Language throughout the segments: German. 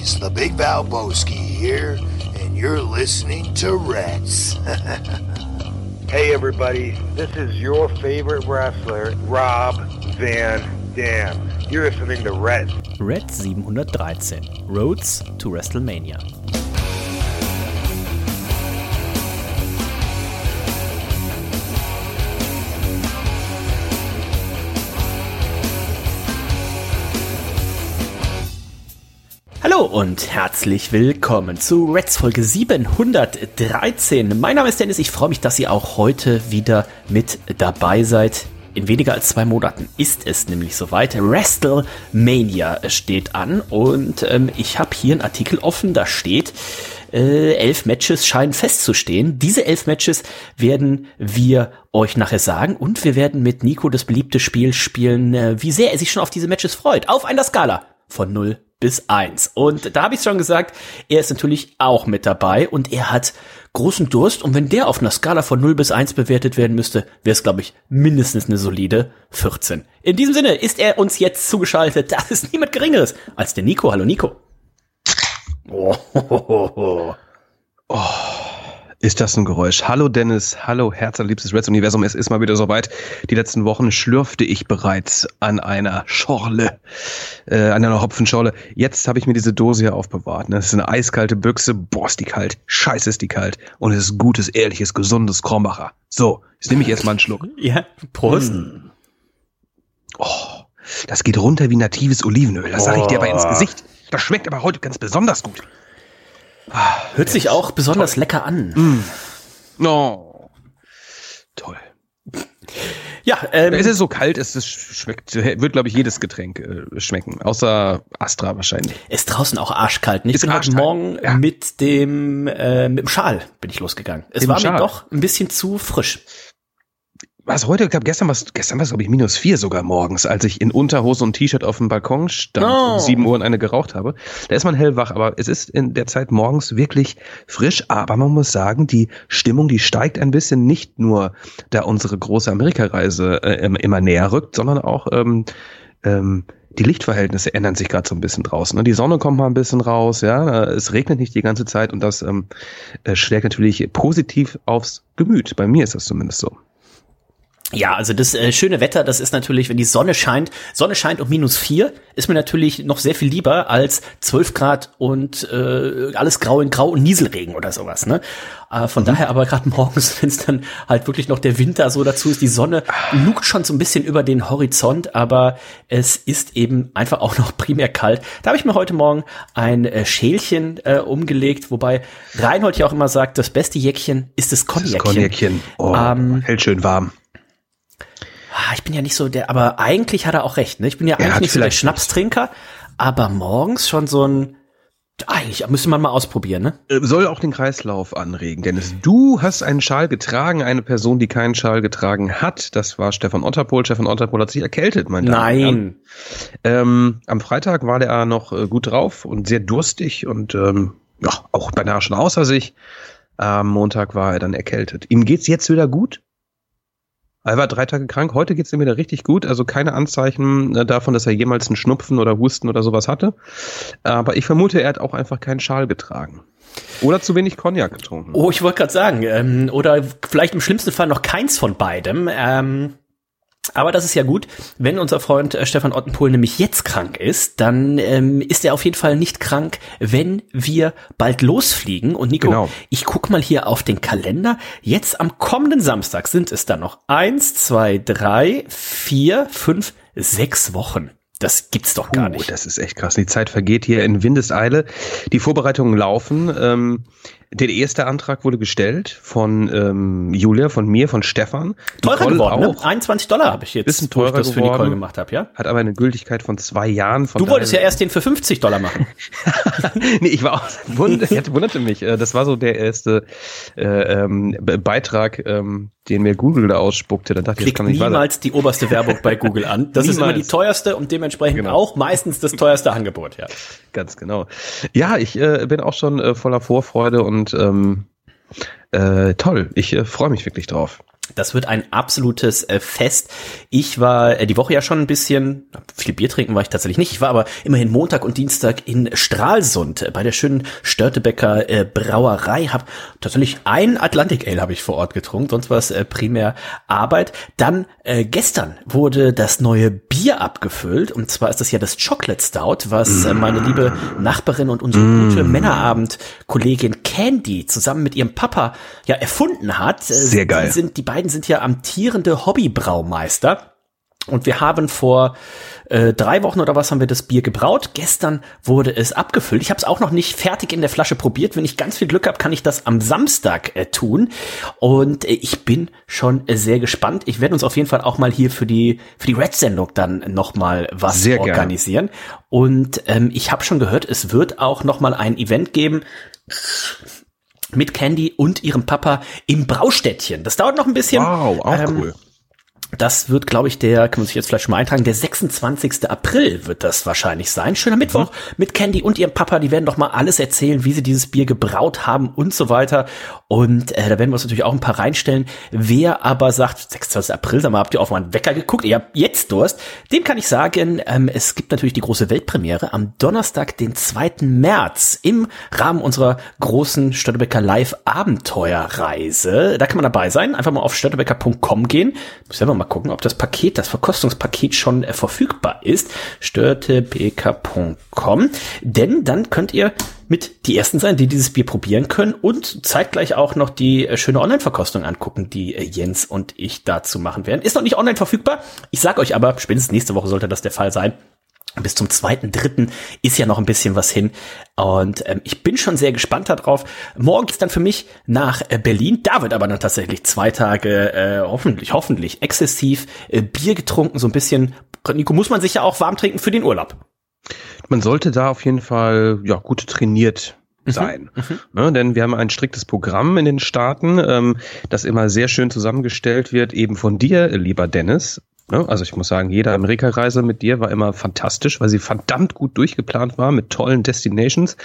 Boys, the Big Valboski here, and you're listening to Reds. hey, everybody, this is your favorite wrestler, Rob Van Dam. You're listening to Reds. Red 713 Roads to WrestleMania. Hallo und herzlich willkommen zu Reds Folge 713. Mein Name ist Dennis, ich freue mich, dass ihr auch heute wieder mit dabei seid. In weniger als zwei Monaten ist es nämlich soweit. WrestleMania steht an und ähm, ich habe hier einen Artikel offen, da steht, äh, elf Matches scheinen festzustehen. Diese elf Matches werden wir euch nachher sagen und wir werden mit Nico das beliebte Spiel spielen, äh, wie sehr er sich schon auf diese Matches freut. Auf einer Skala von 0 bis 1. Und da habe ich schon gesagt, er ist natürlich auch mit dabei und er hat großen Durst. Und wenn der auf einer Skala von 0 bis 1 bewertet werden müsste, wäre es, glaube ich, mindestens eine solide 14. In diesem Sinne ist er uns jetzt zugeschaltet. Das ist niemand Geringeres als der Nico. Hallo Nico. Oh, oh, oh, oh. Ist das ein Geräusch? Hallo Dennis, hallo herzliebstes Reds Universum. Es ist mal wieder soweit. Die letzten Wochen schlürfte ich bereits an einer Schorle, äh, an einer Hopfenschorle. Jetzt habe ich mir diese Dose hier aufbewahrt. Ne? Das ist eine eiskalte Büchse. Boah, ist die kalt. Scheiße ist die kalt. Und es ist gutes, ehrliches, gesundes Krombacher. So, jetzt nehme ich erstmal einen Schluck. Ja, Prost. Mm. Oh, das geht runter wie natives Olivenöl. Das sage ich dir aber ins Gesicht. Das schmeckt aber heute ganz besonders gut. Hört sich auch besonders toll. lecker an. Mm. Oh. Toll. Ja, ähm, es ist so kalt, es ist, schmeckt, wird glaube ich jedes Getränk äh, schmecken, außer Astra wahrscheinlich. Ist draußen auch arschkalt. Ich ist bin heute Morgen ja. mit dem äh, mit dem Schal bin ich losgegangen. Es Im war Schal. mir doch ein bisschen zu frisch was heute, ich glaube, gestern war es, gestern war es, glaube ich, minus vier sogar morgens, als ich in Unterhose und T-Shirt auf dem Balkon stand oh. um sieben Uhr und eine geraucht habe. Da ist man hellwach, aber es ist in der Zeit morgens wirklich frisch, aber man muss sagen, die Stimmung, die steigt ein bisschen, nicht nur, da unsere große Amerikareise äh, immer näher rückt, sondern auch, ähm, ähm, die Lichtverhältnisse ändern sich gerade so ein bisschen draußen. Ne? Die Sonne kommt mal ein bisschen raus, ja, es regnet nicht die ganze Zeit und das ähm, äh, schlägt natürlich positiv aufs Gemüt. Bei mir ist das zumindest so. Ja, also das äh, schöne Wetter, das ist natürlich, wenn die Sonne scheint, Sonne scheint um minus vier, ist mir natürlich noch sehr viel lieber als zwölf Grad und äh, alles grau in grau und Nieselregen oder sowas. Ne? Äh, von mhm. daher aber gerade morgens, wenn es dann halt wirklich noch der Winter so dazu ist, die Sonne lugt schon so ein bisschen über den Horizont, aber es ist eben einfach auch noch primär kalt. Da habe ich mir heute Morgen ein äh, Schälchen äh, umgelegt, wobei Reinhold ja auch immer sagt, das beste Jäckchen ist das Cognacchen. Das Cognacchen, oh, ähm, hält schön warm. Ah, ich bin ja nicht so der, aber eigentlich hat er auch recht, ne? Ich bin ja eigentlich nicht so der Schnapstrinker, aber morgens schon so ein, eigentlich müsste man mal ausprobieren, ne? Äh, soll auch den Kreislauf anregen, Dennis. Du hast einen Schal getragen, eine Person, die keinen Schal getragen hat. Das war Stefan Otterpohl. Stefan Otterpohl hat sich erkältet, mein Nein. Ähm, am Freitag war der noch äh, gut drauf und sehr durstig und ähm, ja, auch beinahe schon außer sich. Am Montag war er dann erkältet. Ihm geht's jetzt wieder gut? Er war drei Tage krank, heute geht's ihm wieder richtig gut, also keine Anzeichen äh, davon, dass er jemals einen Schnupfen oder Husten oder sowas hatte. Aber ich vermute, er hat auch einfach keinen Schal getragen. Oder zu wenig Cognac getrunken. Oh, ich wollte gerade sagen, ähm, oder vielleicht im schlimmsten Fall noch keins von beidem. Ähm, aber das ist ja gut. Wenn unser Freund äh, Stefan Ottenpohl nämlich jetzt krank ist, dann ähm, ist er auf jeden Fall nicht krank, wenn wir bald losfliegen. Und Nico, genau. ich guck mal hier auf den Kalender. Jetzt am kommenden Samstag sind es dann noch eins, zwei, drei, vier, fünf, sechs Wochen. Das gibt's doch gar uh, nicht. Das ist echt krass. Die Zeit vergeht hier in Windeseile. Die Vorbereitungen laufen. Ähm, der erste Antrag wurde gestellt von ähm, Julia, von mir, von Stefan. Teurer Nicole geworden, ne? auch. Ne? 21 Dollar habe ich jetzt, bisschen teurer das geworden, für Nicole gemacht habe, ja? Hat aber eine Gültigkeit von zwei Jahren. Von du wolltest ja erst den für 50 Dollar machen. nee, ich war auch, wund, wunderte mich. Äh, das war so der erste äh, ähm, Beitrag, ähm, den mir Google da ausspuckte. Dann dachte Klickt ich, kann nicht niemals weiter. die oberste Werbung bei Google an. Das ist immer die teuerste und dementsprechend genau. auch meistens das teuerste Angebot, ja. Ganz genau. Ja, ich äh, bin auch schon äh, voller Vorfreude und ähm, äh, toll. Ich äh, freue mich wirklich drauf. Das wird ein absolutes äh, Fest. Ich war äh, die Woche ja schon ein bisschen, viel Bier trinken war ich tatsächlich nicht. Ich war aber immerhin Montag und Dienstag in Stralsund äh, bei der schönen Störtebecker äh, Brauerei. Hab tatsächlich ein Atlantic Ale habe ich vor Ort getrunken, sonst war es äh, primär Arbeit. Dann äh, gestern wurde das neue Bier abgefüllt und zwar ist das ja das Chocolate Stout, was meine liebe Nachbarin und unsere gute Männerabend-Kollegin Candy zusammen mit ihrem Papa ja erfunden hat. Sehr geil. Die sind die beiden sind ja amtierende Hobbybraumeister. Und wir haben vor äh, drei Wochen oder was haben wir das Bier gebraut. Gestern wurde es abgefüllt. Ich habe es auch noch nicht fertig in der Flasche probiert. Wenn ich ganz viel Glück habe, kann ich das am Samstag äh, tun. Und äh, ich bin schon äh, sehr gespannt. Ich werde uns auf jeden Fall auch mal hier für die für die Red-Sendung dann noch mal was Sehr gerne. organisieren. Und ähm, ich habe schon gehört, es wird auch noch mal ein Event geben mit Candy und ihrem Papa im Braustädtchen. Das dauert noch ein bisschen. Wow, auch Ähm, cool. Das wird, glaube ich, der, kann man sich jetzt vielleicht schon mal eintragen, der 26. April wird das wahrscheinlich sein. Schöner Mittwoch mit Candy und ihrem Papa. Die werden doch mal alles erzählen, wie sie dieses Bier gebraut haben und so weiter. Und äh, da werden wir uns natürlich auch ein paar reinstellen. Wer aber sagt, 26. April, sag mal, habt ihr auf meinen Wecker geguckt? Ihr habt jetzt Durst. Dem kann ich sagen, ähm, es gibt natürlich die große Weltpremiere am Donnerstag, den 2. März im Rahmen unserer großen Störtebecker Live Abenteuerreise. Da kann man dabei sein. Einfach mal auf störtebecker.com gehen. Muss selber mal gucken, ob das Paket, das Verkostungspaket schon äh, verfügbar ist. störtebeker.com. Denn dann könnt ihr mit die ersten sein, die dieses Bier probieren können und zeitgleich auch noch die äh, schöne Online-Verkostung angucken, die äh, Jens und ich dazu machen werden. Ist noch nicht online verfügbar. Ich sag euch aber, spätestens nächste Woche sollte das der Fall sein. Bis zum zweiten, dritten ist ja noch ein bisschen was hin. Und ähm, ich bin schon sehr gespannt darauf. Morgen ist dann für mich nach äh, Berlin. Da wird aber dann tatsächlich zwei Tage äh, hoffentlich, hoffentlich exzessiv äh, Bier getrunken. So ein bisschen, Nico, muss man sich ja auch warm trinken für den Urlaub. Man sollte da auf jeden Fall ja gut trainiert sein. Ne, denn wir haben ein striktes Programm in den Staaten, ähm, das immer sehr schön zusammengestellt wird, eben von dir, lieber Dennis. Ne, also ich muss sagen, jede Amerika-Reise mit dir war immer fantastisch, weil sie verdammt gut durchgeplant war mit tollen Destinations.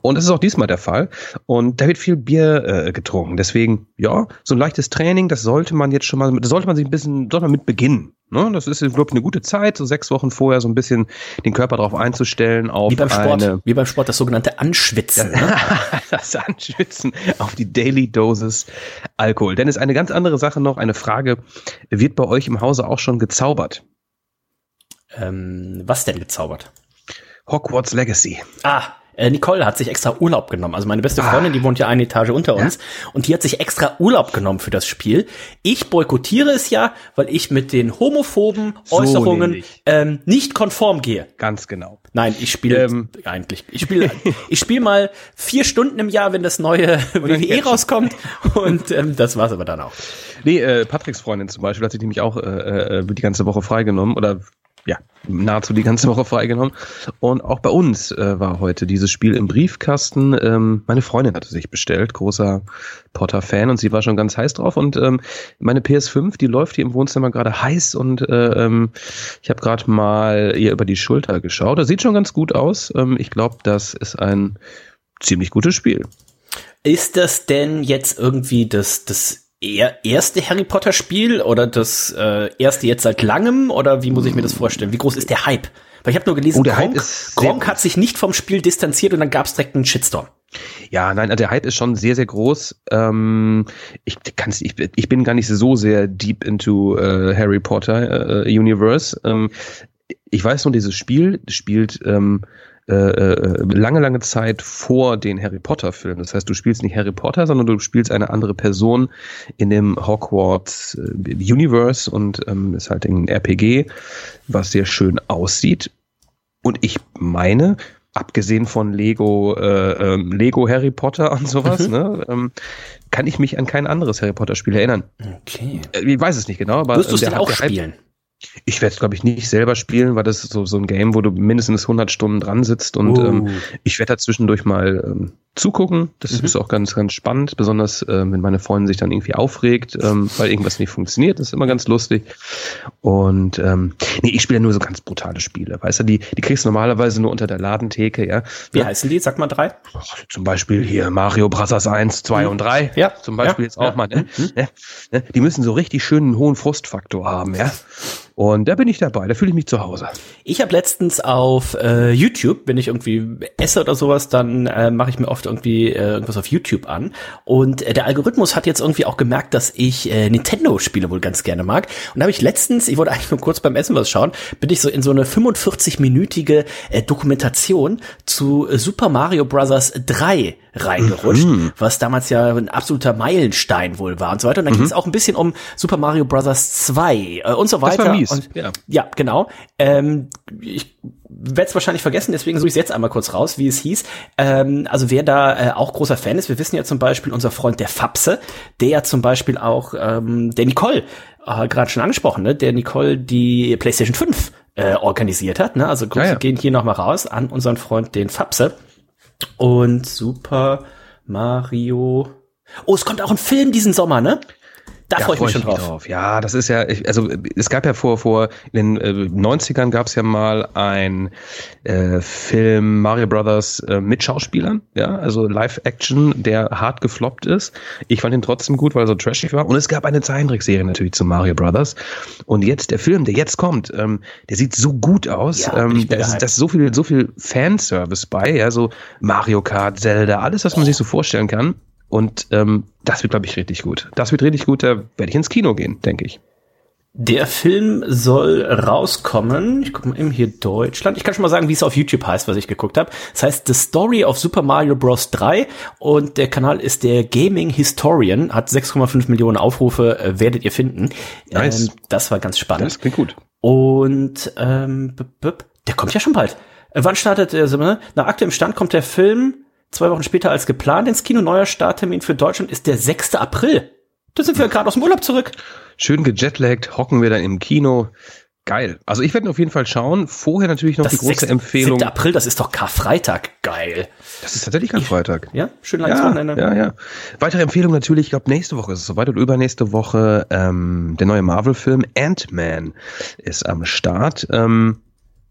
Und das ist auch diesmal der Fall. Und da wird viel Bier äh, getrunken. Deswegen, ja, so ein leichtes Training, das sollte man jetzt schon mal, das sollte man sich ein bisschen, sollte man mit beginnen. Ne, das ist, glaube ich, eine gute Zeit, so sechs Wochen vorher so ein bisschen den Körper darauf einzustellen, auf Wie beim Sport, eine wie beim Sport das sogenannte Anschwitzen. Ne? das Anschwitzen auf die Daily Dosis Alkohol. Denn es ist eine ganz andere Sache noch, eine Frage, wird bei euch im Hause auch schon gezaubert? Ähm, was denn gezaubert? Hogwarts Legacy. Ah, äh, Nicole hat sich extra Urlaub genommen. Also meine beste Ah. Freundin, die wohnt ja eine Etage unter uns. Und die hat sich extra Urlaub genommen für das Spiel. Ich boykottiere es ja, weil ich mit den homophoben So Äußerungen nämlich. ähm, nicht konform gehe. Ganz genau. Nein, ich spiele Ähm. eigentlich. Ich spiele ich spiele mal vier Stunden im Jahr, wenn das neue WWE rauskommt. Und ähm, das war's aber dann auch. Nee, äh, Patricks Freundin zum Beispiel hat sich nämlich auch äh, äh, die ganze Woche freigenommen oder ja, nahezu die ganze Woche freigenommen. Und auch bei uns äh, war heute dieses Spiel im Briefkasten. Ähm, meine Freundin hatte sich bestellt, großer Potter-Fan und sie war schon ganz heiß drauf. Und ähm, meine PS5, die läuft hier im Wohnzimmer gerade heiß und äh, ähm, ich habe gerade mal ihr über die Schulter geschaut. Das sieht schon ganz gut aus. Ähm, ich glaube, das ist ein ziemlich gutes Spiel. Ist das denn jetzt irgendwie das, das erste Harry Potter Spiel oder das äh, erste jetzt seit langem oder wie muss ich mir das vorstellen? Wie groß ist der Hype? Weil ich habe nur gelesen, Oh, Gronk, hat sich nicht vom Spiel distanziert und dann gab es direkt einen Shitstorm. Ja, nein, der Hype ist schon sehr, sehr groß. Ähm, ich, kann's, ich, ich bin gar nicht so sehr deep into äh, Harry Potter äh, Universe. Ähm, ich weiß nur, dieses Spiel spielt ähm, äh, äh, lange, lange Zeit vor den Harry Potter Filmen. Das heißt, du spielst nicht Harry Potter, sondern du spielst eine andere Person in dem Hogwarts äh, Universe und ähm, ist halt ein RPG, was sehr schön aussieht. Und ich meine, abgesehen von Lego, äh, ähm, Lego Harry Potter und sowas, ne, ähm, kann ich mich an kein anderes Harry Potter Spiel erinnern. Okay. Ich weiß es nicht genau, aber Wirst du es der denn auch Hype- spielen? Ich werde es glaube ich nicht selber spielen, weil das ist so so ein Game, wo du mindestens 100 Stunden dran sitzt und Oh. ähm, ich werde da zwischendurch mal ähm, zugucken. Das mhm. ist auch ganz, ganz spannend, besonders äh, wenn meine Freundin sich dann irgendwie aufregt, ähm, weil irgendwas nicht funktioniert. Das ist immer ganz lustig. Und ähm, nee, ich spiele ja nur so ganz brutale Spiele. Weißt du, die, die kriegst du normalerweise nur unter der Ladentheke, ja. Wie ja. heißen die? Sag mal drei. Zum Beispiel hier Mario Bros. 1, 2 mhm. und 3. Ja. Zum Beispiel ja. jetzt auch mal. Ne? Mhm. Ne? Die müssen so richtig schön einen hohen Frustfaktor haben, ja. Und da bin ich dabei, da fühle ich mich zu Hause. Ich habe letztens auf äh, YouTube, wenn ich irgendwie esse oder sowas, dann äh, mache ich mir oft irgendwie äh, irgendwas auf YouTube an. Und äh, der Algorithmus hat jetzt irgendwie auch gemerkt, dass ich äh, Nintendo-Spiele wohl ganz gerne mag. Und da habe ich letztens, ich wollte eigentlich nur kurz beim Essen was schauen, bin ich so in so eine 45-minütige äh, Dokumentation zu äh, Super Mario Bros. 3 reingerutscht, mhm. was damals ja ein absoluter Meilenstein wohl war und so weiter. Und dann mhm. ging es auch ein bisschen um Super Mario Bros. 2 äh, und so weiter. Das war mies. Und, ja. ja, genau. Ähm, ich werde es wahrscheinlich vergessen, deswegen suche ich es jetzt einmal kurz raus, wie es hieß. Ähm, also wer da äh, auch großer Fan ist, wir wissen ja zum Beispiel unser Freund der Fapse, der ja zum Beispiel auch ähm, der Nicole äh, gerade schon angesprochen, ne? der Nicole die PlayStation 5 äh, organisiert hat. Ne? Also Grüße ja, ja. gehen hier nochmal raus an unseren Freund den Fapse. Und Super Mario. Oh, es kommt auch ein Film diesen Sommer, ne? Da ja, freue ich mich schon drauf. drauf. Ja, das ist ja, also es gab ja vor, vor in den äh, 90ern gab es ja mal ein äh, Film Mario Brothers äh, mit Schauspielern, ja, also Live-Action, der hart gefloppt ist. Ich fand ihn trotzdem gut, weil er so trashig war. Und es gab eine Zeichentrickserie natürlich zu Mario Brothers. Und jetzt der Film, der jetzt kommt, ähm, der sieht so gut aus. Ja, ähm, da ist, da ist so viel, so viel Fanservice bei, ja, so Mario Kart, Zelda, alles, was man sich so vorstellen kann. Und ähm, das wird, glaube ich, richtig gut. Das wird richtig gut, da werde ich ins Kino gehen, denke ich. Der Film soll rauskommen. Ich gucke mal eben hier Deutschland. Ich kann schon mal sagen, wie es auf YouTube heißt, was ich geguckt habe. Das heißt The Story of Super Mario Bros. 3 und der Kanal ist der Gaming Historian, hat 6,5 Millionen Aufrufe, äh, werdet ihr finden. Nice. Ähm, das war ganz spannend. Das klingt gut. Und ähm, der kommt ja schon bald. Äh, wann startet der? Nach aktuellem Stand kommt der Film Zwei Wochen später als geplant ins Kino. Neuer Starttermin für Deutschland ist der 6. April. Da sind wir gerade aus dem Urlaub zurück. Schön gejetlaggt, hocken wir dann im Kino. Geil. Also ich werde auf jeden Fall schauen. Vorher natürlich noch das die große 6, Empfehlung. 7. April, das ist doch Karfreitag. Geil. Das ist tatsächlich Karfreitag. Ja, schön langes ja, Wochenende. Ja, ja. Weitere Empfehlung natürlich, ich glaube nächste Woche ist es soweit und übernächste Woche ähm, der neue Marvel-Film Ant-Man ist am Start. Ähm,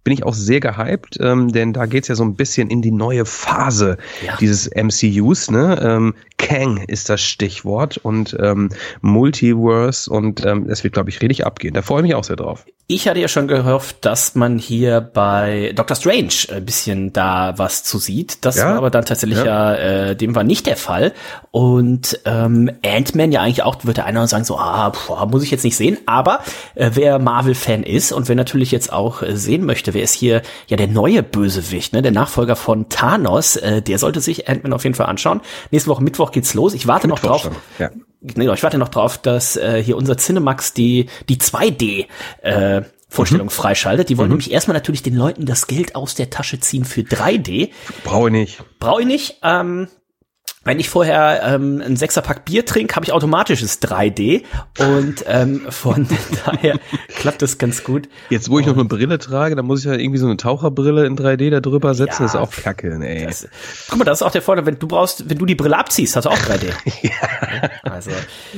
bin ich auch sehr gehypt, ähm, denn da geht's ja so ein bisschen in die neue Phase ja. dieses MCUs. Ne? Ähm, Kang ist das Stichwort und ähm, Multiverse und ähm, das wird, glaube ich, richtig abgehen. Da freue ich mich auch sehr drauf. Ich hatte ja schon gehofft, dass man hier bei Doctor Strange ein bisschen da was zu sieht. Das ja? war aber dann tatsächlich ja, ja äh, dem war nicht der Fall. Und ähm, Ant-Man ja eigentlich auch, wird der einer sagen so, ah, boah, muss ich jetzt nicht sehen. Aber äh, wer Marvel-Fan ist und wer natürlich jetzt auch äh, sehen möchte, wer ist hier ja der neue Bösewicht, ne, der Nachfolger von Thanos, äh, der sollte sich Ant-Man auf jeden Fall anschauen. Nächste Woche Mittwoch geht's los. Ich warte Mittwoch noch drauf. Ja nee, ich warte noch drauf, dass äh, hier unser Cinemax die, die 2D äh, Vorstellung mhm. freischaltet. Die wollen mhm. nämlich erstmal natürlich den Leuten das Geld aus der Tasche ziehen für 3D. Brauche ich nicht. Brauche ich nicht. Ähm, wenn ich vorher ähm, ein Sechserpack Bier trinke, habe ich automatisches 3D und ähm, von daher klappt das ganz gut. Jetzt, wo ich noch eine Brille trage, dann muss ich ja irgendwie so eine Taucherbrille in 3D da drüber setzen. Ja, das ist auch kacke, ey. Das, guck mal, das ist auch der Vorteil, wenn du brauchst, wenn du die Brille abziehst, hast du auch 3D. ja. Also,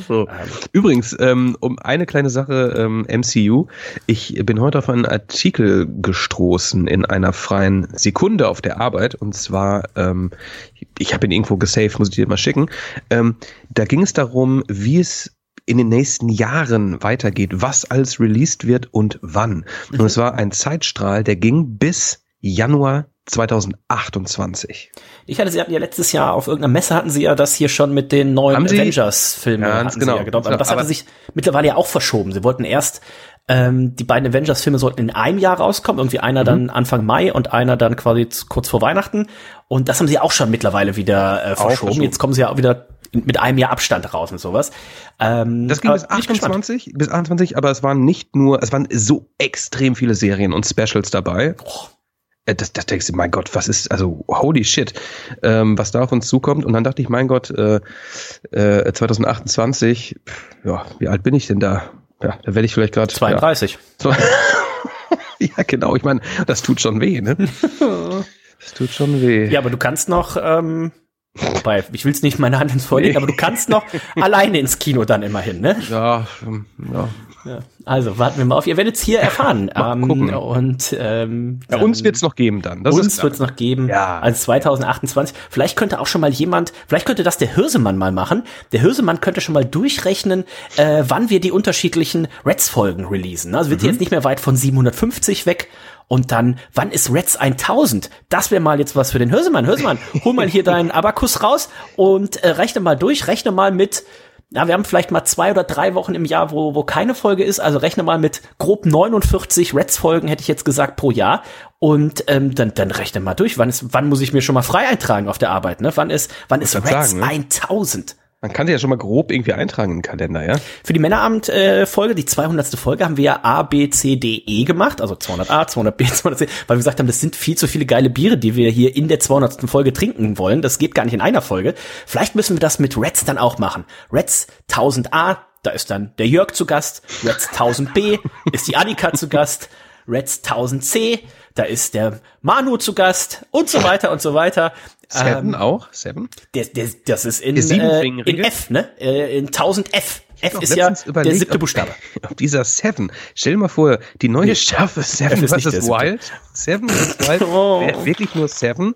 so. ähm, Übrigens, ähm, um eine kleine Sache, ähm, MCU. Ich bin heute auf einen Artikel gestoßen in einer freien Sekunde auf der Arbeit und zwar, ähm, ich habe ihn irgendwo gesaved, muss ich dir mal schicken. Ähm, da ging es darum, wie es in den nächsten Jahren weitergeht, was alles released wird und wann. Mhm. Und es war ein Zeitstrahl, der ging bis Januar 2028. Ich hatte, sie hatten ja letztes Jahr auf irgendeiner Messe hatten sie ja das hier schon mit den neuen Avengers-Filmen. Ja, ganz genau. Ja gedauert. Aber das hatte sich mittlerweile ja auch verschoben. Sie wollten erst ähm, die beiden Avengers-Filme sollten in einem Jahr rauskommen, irgendwie einer mhm. dann Anfang Mai und einer dann quasi kurz vor Weihnachten. Und das haben sie auch schon mittlerweile wieder äh, verschoben. verschoben. Jetzt kommen sie ja auch wieder mit einem Jahr Abstand raus und sowas. Ähm, das ging bis 28, bis 28, aber es waren nicht nur, es waren so extrem viele Serien und Specials dabei. Oh. Das, das denkst du, mein Gott, was ist, also holy shit, ähm, was da auf uns zukommt. Und dann dachte ich, mein Gott, äh, äh, 2028, ja, wie alt bin ich denn da? Ja, da werde ich vielleicht gerade 32. Ja. ja, genau. Ich meine, das tut schon weh, ne? das tut schon weh. Ja, aber du kannst noch ähm, Wobei, ich will es nicht meine Hand ins Feuer legen, aber du kannst noch alleine ins Kino dann immerhin, ne? Ja, ähm, ja. ja. Also warten wir mal auf. Ihr werdet es hier erfahren. ähm, und ähm, ja, uns wird es noch geben dann. Das uns wird es noch geben. Ja. Also 2028. Vielleicht könnte auch schon mal jemand, vielleicht könnte das der Hirsemann mal machen. Der Hirsemann könnte schon mal durchrechnen, äh, wann wir die unterschiedlichen Reds-Folgen releasen. Also wird mhm. jetzt nicht mehr weit von 750 weg. Und dann, wann ist Reds 1000? Das wäre mal jetzt was für den Hirsemann. Hirsemann, hol mal hier deinen Abakus raus und äh, rechne mal durch, rechne mal mit ja, wir haben vielleicht mal zwei oder drei Wochen im Jahr, wo, wo keine Folge ist. Also rechne mal mit grob 49 Reds-Folgen, hätte ich jetzt gesagt, pro Jahr. Und ähm, dann, dann rechne mal durch. Wann, ist, wann muss ich mir schon mal frei eintragen auf der Arbeit? Ne? Wann ist, wann ist Reds sagen, ne? 1000? Man kann sich ja schon mal grob irgendwie eintragen im Kalender, ja? Für die Männerabend-Folge, äh, die 200. Folge, haben wir ja A, B, C, D, E gemacht, also 200a, 200b, 200c, weil wir gesagt haben, das sind viel zu viele geile Biere, die wir hier in der 200. Folge trinken wollen. Das geht gar nicht in einer Folge. Vielleicht müssen wir das mit Reds dann auch machen. Reds 1000a, da ist dann der Jörg zu Gast. Reds 1000b ist die Annika zu Gast. Reds 1000c, da ist der Manu zu Gast und so weiter und so weiter. Seven ähm, auch? Seven? Der, der, das ist in, äh, in F, ne? Äh, in 1000 F. F ist ja überlegt, der siebte Buchstabe. Ob, ob dieser Seven, stell dir mal vor, die neue nee, Staffel Seven F ist vs. Wild, Seven vs. Wild, oh. wäre wirklich nur Seven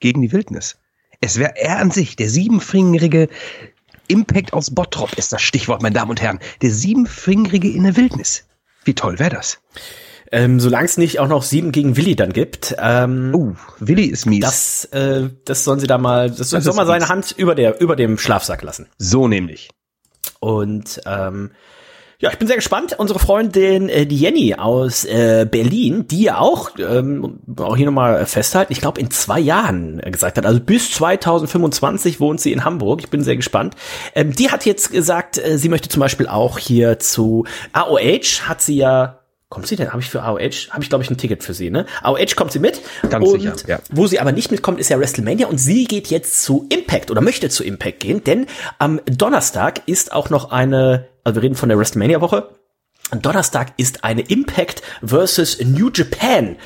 gegen die Wildnis. Es wäre er an sich, der siebenfingerige Impact aus Bottrop ist das Stichwort, meine Damen und Herren. Der siebenfingerige in der Wildnis. Wie toll wäre das? Ähm, Solange es nicht auch noch sieben gegen Willi dann gibt. Ähm, uh, Willi ist mies. Das, äh, das sollen sie da mal, das, das soll mal seine mies. Hand über der, über dem Schlafsack lassen. So nämlich. Und ähm, ja, ich bin sehr gespannt. Unsere Freundin, äh, die Jenny aus äh, Berlin, die ja auch, ähm, auch hier nochmal festhalten, ich glaube in zwei Jahren gesagt hat, also bis 2025 wohnt sie in Hamburg. Ich bin sehr gespannt. Ähm, die hat jetzt gesagt, äh, sie möchte zum Beispiel auch hier zu AOH, hat sie ja Kommt sie denn? Habe ich für AOH, habe ich glaube ich ein Ticket für sie, ne? AOH kommt sie mit. Ganz und sicher, ja. Wo sie aber nicht mitkommt, ist ja WrestleMania und sie geht jetzt zu Impact oder möchte zu Impact gehen, denn am Donnerstag ist auch noch eine, also wir reden von der WrestleMania Woche. Am Donnerstag ist eine Impact versus New Japan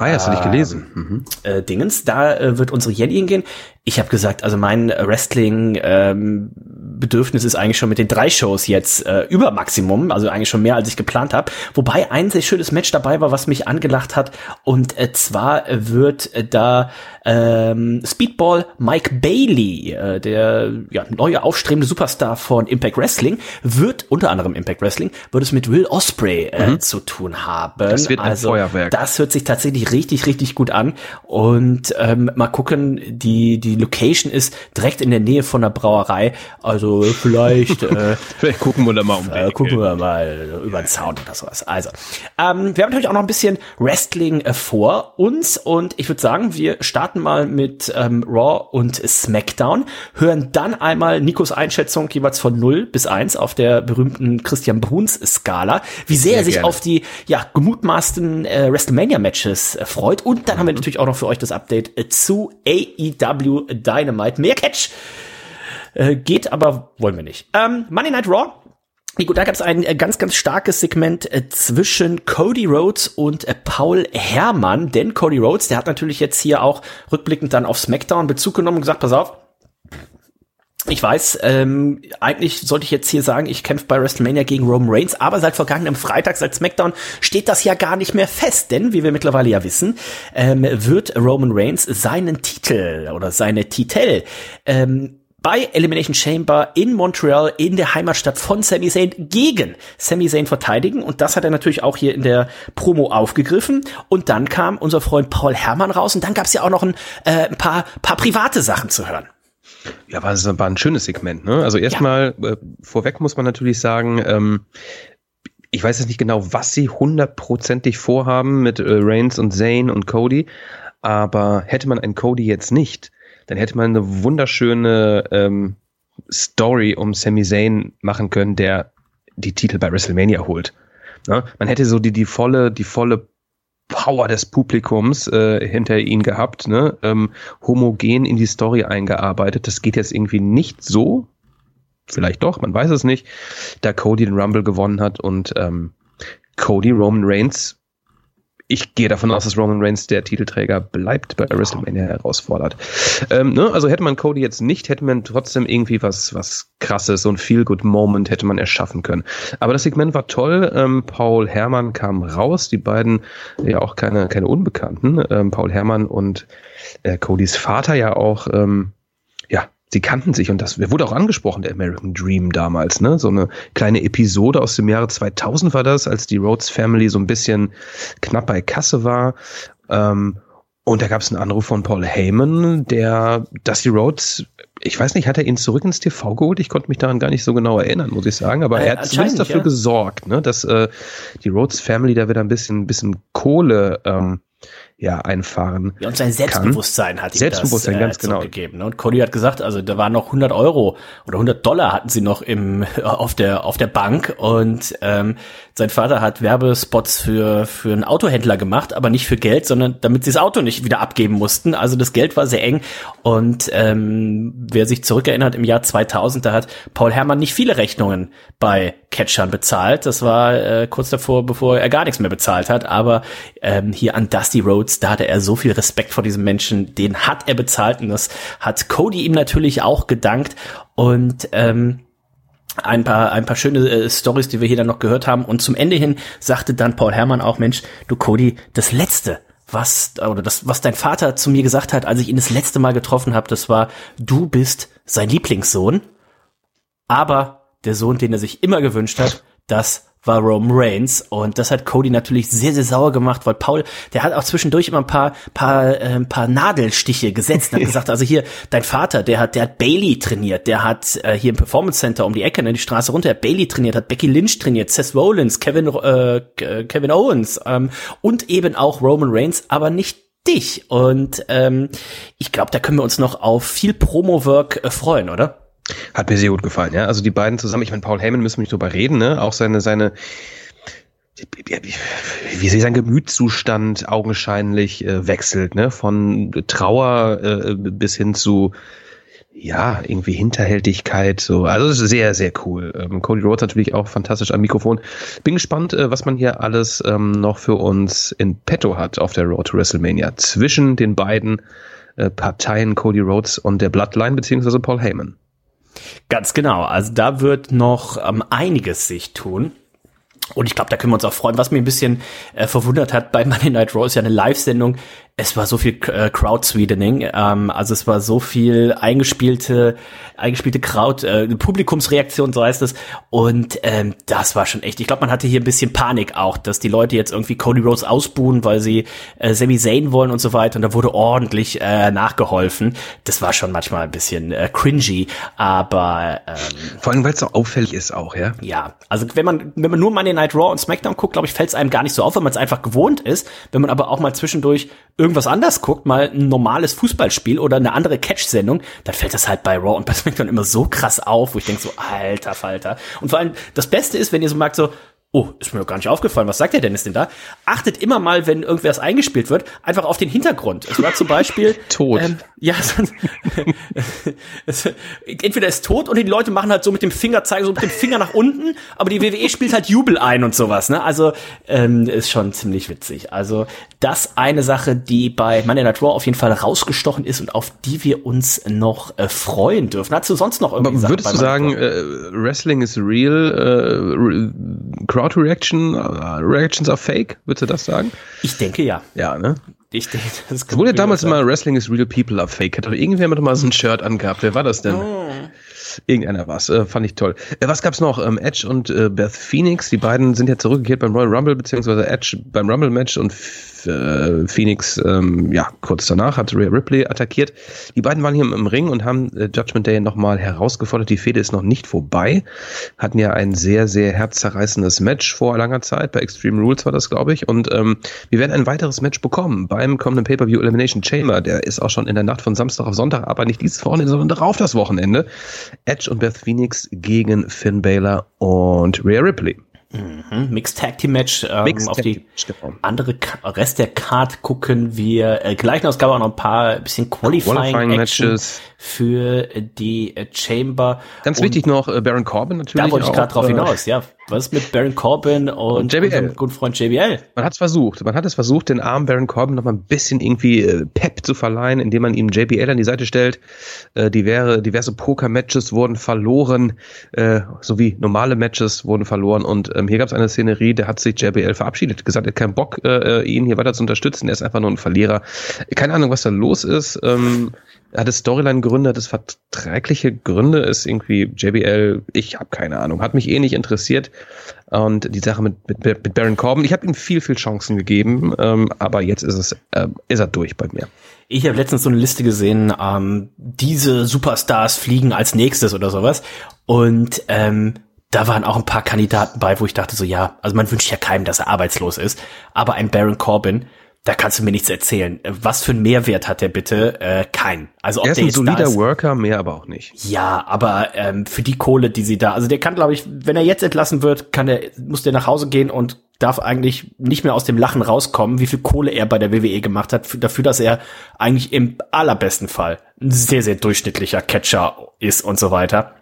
Ah, ja, hast du nicht gelesen. Mhm. Äh, Dingens, da äh, wird unsere Jenny hingehen. Ich habe gesagt, also mein Wrestling ähm, Bedürfnis ist eigentlich schon mit den drei Shows jetzt äh, über Maximum, also eigentlich schon mehr als ich geplant habe. Wobei ein sehr schönes Match dabei war, was mich angelacht hat. Und äh, zwar wird äh, da ähm, Speedball Mike Bailey, äh, der ja, neue aufstrebende Superstar von Impact Wrestling, wird unter anderem Impact Wrestling, wird es mit Will Osprey äh, mhm. zu tun haben. Das wird ein also, Feuerwerk. Das hört sich tatsächlich richtig, richtig gut an. Und ähm, mal gucken, die die Location ist direkt in der Nähe von der Brauerei. Also vielleicht, äh, vielleicht gucken wir da mal um. Äh, gucken wir mal über den Zaun oder sowas. Also, ähm, wir haben natürlich auch noch ein bisschen Wrestling äh, vor uns und ich würde sagen, wir starten mal mit ähm, Raw und SmackDown, hören dann einmal Nikos Einschätzung jeweils von 0 bis 1 auf der berühmten Christian Bruns Skala, wie sehr, sehr er sich gerne. auf die ja gemutmaßten äh, WrestleMania Matches äh, freut und dann haben wir natürlich auch noch für euch das Update äh, zu AEW Dynamite. Mehr Catch äh, geht, aber wollen wir nicht. Ähm, Monday Night Raw. Nico, da gab es ein äh, ganz, ganz starkes Segment äh, zwischen Cody Rhodes und Paul Herrmann, denn Cody Rhodes, der hat natürlich jetzt hier auch rückblickend dann auf SmackDown Bezug genommen und gesagt, pass auf, ich weiß, ähm, eigentlich sollte ich jetzt hier sagen, ich kämpfe bei WrestleMania gegen Roman Reigns, aber seit vergangenem Freitag, seit SmackDown, steht das ja gar nicht mehr fest, denn wie wir mittlerweile ja wissen, ähm, wird Roman Reigns seinen Titel oder seine Titel ähm, bei Elimination Chamber in Montreal in der Heimatstadt von Sami Zayn gegen Sami Zayn verteidigen. Und das hat er natürlich auch hier in der Promo aufgegriffen. Und dann kam unser Freund Paul Herrmann raus. Und dann gab es ja auch noch ein, äh, ein paar, paar private Sachen zu hören. Ja, war, war ein schönes Segment. Ne? Also erstmal ja. äh, vorweg muss man natürlich sagen, ähm, ich weiß jetzt nicht genau, was sie hundertprozentig vorhaben mit äh, Reigns und Zane und Cody, aber hätte man einen Cody jetzt nicht, dann hätte man eine wunderschöne ähm, Story um Sami Zayn machen können, der die Titel bei WrestleMania holt. Ja? Man hätte so die, die volle, die volle Power des Publikums äh, hinter ihn gehabt, ne? ähm, homogen in die Story eingearbeitet. Das geht jetzt irgendwie nicht so. Vielleicht doch, man weiß es nicht. Da Cody den Rumble gewonnen hat und ähm, Cody Roman Reigns ich gehe davon aus, dass Roman Reigns der Titelträger bleibt, bei WrestleMania herausfordert. Ähm, ne? Also hätte man Cody jetzt nicht, hätte man trotzdem irgendwie was, was krasses, so ein Feel-Good-Moment hätte man erschaffen können. Aber das Segment war toll. Ähm, Paul Herrmann kam raus, die beiden ja auch keine, keine Unbekannten. Ähm, Paul Herrmann und äh, Codys Vater ja auch, ähm, sie kannten sich und das wurde auch angesprochen, der American Dream damals, ne? So eine kleine Episode aus dem Jahre 2000 war das, als die Rhodes Family so ein bisschen knapp bei Kasse war. Ähm, und da gab es einen Anruf von Paul Heyman, der Dusty Rhodes, ich weiß nicht, hat er ihn zurück ins TV geholt? Ich konnte mich daran gar nicht so genau erinnern, muss ich sagen. Aber äh, er hat zumindest dafür ja. gesorgt, ne, dass äh, die Rhodes Family da wieder ein bisschen, ein bisschen Kohle ähm, ja einfahren. Ja, und sein Selbstbewusstsein kann. hat ihm Selbstbewusstsein, das, äh, ganz genau. gegeben. Ne? Und Cody hat gesagt, also da waren noch 100 Euro oder 100 Dollar hatten sie noch im auf der auf der Bank und ähm, sein Vater hat Werbespots für für einen Autohändler gemacht, aber nicht für Geld, sondern damit sie das Auto nicht wieder abgeben mussten. Also das Geld war sehr eng und ähm, wer sich zurückerinnert im Jahr 2000, da hat Paul Herrmann nicht viele Rechnungen bei Catchern bezahlt. Das war äh, kurz davor, bevor er gar nichts mehr bezahlt hat. Aber ähm, hier an Dusty Rhodes, da hatte er so viel Respekt vor diesem Menschen. Den hat er bezahlt und das hat Cody ihm natürlich auch gedankt. Und ähm, ein paar, ein paar schöne äh, Stories, die wir hier dann noch gehört haben. Und zum Ende hin sagte dann Paul Herrmann auch, Mensch, du Cody, das Letzte, was, oder das, was dein Vater zu mir gesagt hat, als ich ihn das letzte Mal getroffen habe, das war, du bist sein Lieblingssohn. Aber der Sohn, den er sich immer gewünscht hat, das war Roman Reigns und das hat Cody natürlich sehr sehr sauer gemacht, weil Paul, der hat auch zwischendurch immer ein paar paar äh, ein paar Nadelstiche gesetzt und hat gesagt, also hier dein Vater, der hat der hat Bailey trainiert, der hat äh, hier im Performance Center um die Ecke, ne, die Straße runter, hat Bailey trainiert, hat Becky Lynch trainiert, Seth Rollins, Kevin äh, Kevin Owens ähm, und eben auch Roman Reigns, aber nicht dich und ähm, ich glaube, da können wir uns noch auf viel Promo-Work äh, freuen, oder? Hat mir sehr gut gefallen, ja. Also die beiden zusammen, ich meine, Paul Heyman müssen wir nicht drüber reden, ne? Auch seine, seine, wie sie sein Gemütszustand augenscheinlich äh, wechselt, ne? Von Trauer äh, bis hin zu ja, irgendwie Hinterhältigkeit, so. Also sehr, sehr cool. Ähm, Cody Rhodes natürlich auch fantastisch am Mikrofon. Bin gespannt, äh, was man hier alles ähm, noch für uns in petto hat auf der Road to WrestleMania. Zwischen den beiden äh, Parteien Cody Rhodes und der Bloodline beziehungsweise Paul Heyman. Ganz genau. Also da wird noch ähm, einiges sich tun. Und ich glaube, da können wir uns auch freuen. Was mir ein bisschen äh, verwundert hat bei Monday Night Raw ist ja eine Live-Sendung es war so viel äh, Crowd-Sweetening, ähm, also es war so viel eingespielte, eingespielte Crowd, äh, Publikumsreaktion, so heißt es. Und ähm, das war schon echt. Ich glaube, man hatte hier ein bisschen Panik auch, dass die Leute jetzt irgendwie Cody Rhodes ausbuhen, weil sie äh, Sami Zayn wollen und so weiter. Und da wurde ordentlich äh, nachgeholfen. Das war schon manchmal ein bisschen äh, cringy, aber ähm, vor allem, weil es so auffällig ist auch, ja. Ja, also wenn man wenn man nur Monday Night Raw und SmackDown guckt, glaube ich, fällt es einem gar nicht so auf, wenn man es einfach gewohnt ist. Wenn man aber auch mal zwischendurch irgendwas anders guckt, mal ein normales Fußballspiel oder eine andere Catch-Sendung, dann fällt das halt bei Raw und bei SmackDown immer so krass auf, wo ich denke so, alter Falter. Und vor allem, das Beste ist, wenn ihr so merkt so, Oh, ist mir gar nicht aufgefallen. Was sagt der Dennis denn da? Achtet immer mal, wenn irgendwas eingespielt wird, einfach auf den Hintergrund. Es war zum Beispiel tot. Ähm, ja, entweder ist tot und die Leute machen halt so mit dem Finger, zeigen so mit dem Finger nach unten, aber die WWE spielt halt Jubel ein und sowas. Ne? Also ähm, ist schon ziemlich witzig. Also das eine Sache, die bei Monday Night Raw auf jeden Fall rausgestochen ist und auf die wir uns noch äh, freuen dürfen. Hast du sonst noch irgendwie? Aber würdest du sagen, äh, Wrestling is real? Äh, Crowd Reaction, uh, Reactions are fake, würdest du das sagen? Ich denke ja. Ja, ne? Ich denke, das Es wurde damals immer Wrestling is real, people are fake. Hat doch irgendwer mal so ein Shirt angehabt. Wer war das denn? Oh. Irgendeiner war's. Äh, fand ich toll. Äh, was gab's noch? Ähm, Edge und äh, Beth Phoenix. Die beiden sind ja zurückgekehrt beim Royal Rumble, beziehungsweise Edge beim Rumble Match und äh, Phoenix, ähm, ja, kurz danach hat Rhea Ripley attackiert. Die beiden waren hier im, im Ring und haben äh, Judgment Day nochmal herausgefordert. Die Fehde ist noch nicht vorbei. Hatten ja ein sehr, sehr herzzerreißendes Match vor langer Zeit. Bei Extreme Rules war das, glaube ich. Und ähm, wir werden ein weiteres Match bekommen beim kommenden Pay-Per-View Elimination Chamber. Der ist auch schon in der Nacht von Samstag auf Sonntag, aber nicht dieses Wochenende, sondern darauf das Wochenende. Edge und Beth Phoenix gegen Finn Balor und Rhea Ripley. Mhm. Mixed Tag Team Match. Ähm, Mixed auf die genau. andere Rest der Card gucken wir äh, gleich noch. Es gab auch noch ein paar bisschen Qualifying, Qualifying Matches für die äh, Chamber. Ganz Und wichtig noch äh, Baron Corbin natürlich. Da wollte ich gerade drauf äh, hinaus, ja. Was ist mit Baron Corbin und, und JBL. guten Freund JBL? Man hat es versucht. Man hat es versucht, den armen Baron Corbin noch mal ein bisschen irgendwie Pep zu verleihen, indem man ihm JBL an die Seite stellt. Äh, wäre, diverse Poker-Matches wurden verloren, äh, sowie normale Matches wurden verloren. Und ähm, hier gab es eine Szenerie, der hat sich JBL verabschiedet, gesagt, er hat keinen Bock, äh, ihn hier weiter zu unterstützen. Er ist einfach nur ein Verlierer. Keine Ahnung, was da los ist. Ähm, hat es Storyline-Gründe, hat es verträgliche Gründe, ist irgendwie JBL, ich habe keine Ahnung, hat mich eh nicht interessiert. Und die Sache mit, mit, mit Baron Corbin, ich habe ihm viel, viel Chancen gegeben, ähm, aber jetzt ist es, äh, ist er durch bei mir. Ich habe letztens so eine Liste gesehen, ähm, diese Superstars fliegen als nächstes oder sowas. Und ähm, da waren auch ein paar Kandidaten bei, wo ich dachte so, ja, also man wünscht ja keinem, dass er arbeitslos ist, aber ein Baron Corbin, da kannst du mir nichts erzählen. Was für einen Mehrwert hat der bitte? Äh, kein. Also ob er ist der ein jetzt solider ist, Worker, mehr aber auch nicht. Ja, aber ähm, für die Kohle, die sie da, also der kann, glaube ich, wenn er jetzt entlassen wird, kann der, muss der nach Hause gehen und darf eigentlich nicht mehr aus dem Lachen rauskommen, wie viel Kohle er bei der WWE gemacht hat, für, dafür, dass er eigentlich im allerbesten Fall ein sehr, sehr durchschnittlicher Catcher ist und so weiter.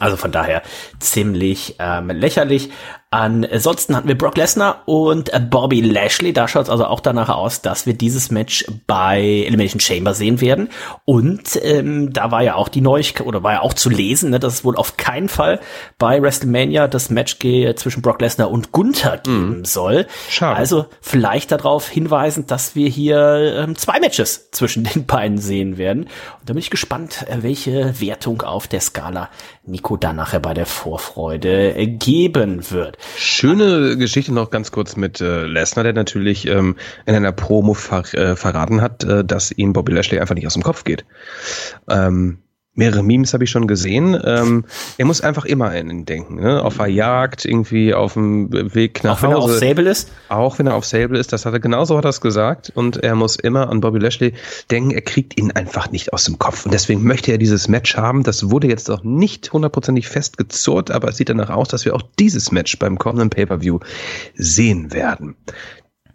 Also von daher ziemlich ähm, lächerlich. Ansonsten hatten wir Brock Lesnar und äh, Bobby Lashley. Da schaut es also auch danach aus, dass wir dieses Match bei Elimination Chamber sehen werden. Und ähm, da war ja auch die Neuigkeit, oder war ja auch zu lesen, ne, dass es wohl auf keinen Fall bei WrestleMania das Match zwischen Brock Lesnar und Gunther geben soll. Schade. Also vielleicht darauf hinweisen, dass wir hier ähm, zwei Matches zwischen den beiden sehen werden. Und da bin ich gespannt, äh, welche Wertung auf der Skala Nico dann nachher bei der Vorfreude äh, geben wird. Schöne Geschichte noch ganz kurz mit äh, Lesnar, der natürlich ähm, in einer Promo ver äh, verraten hat, äh, dass ihm Bobby Lashley einfach nicht aus dem Kopf geht. Ähm, mehrere Memes habe ich schon gesehen. Ähm, er muss einfach immer an ihn denken. Ne? Auf der Jagd, irgendwie auf dem Weg nach Auch wenn er auf Hause. Sable ist. Auch wenn er auf Sable ist, das hat er genauso hat er es gesagt. Und er muss immer an Bobby Lashley denken, er kriegt ihn einfach nicht aus dem Kopf. Und deswegen möchte er dieses Match haben. Das wurde jetzt auch nicht hundertprozentig festgezurrt, aber es sieht danach aus, dass wir auch dieses Match beim kommenden Pay-Per-View sehen werden.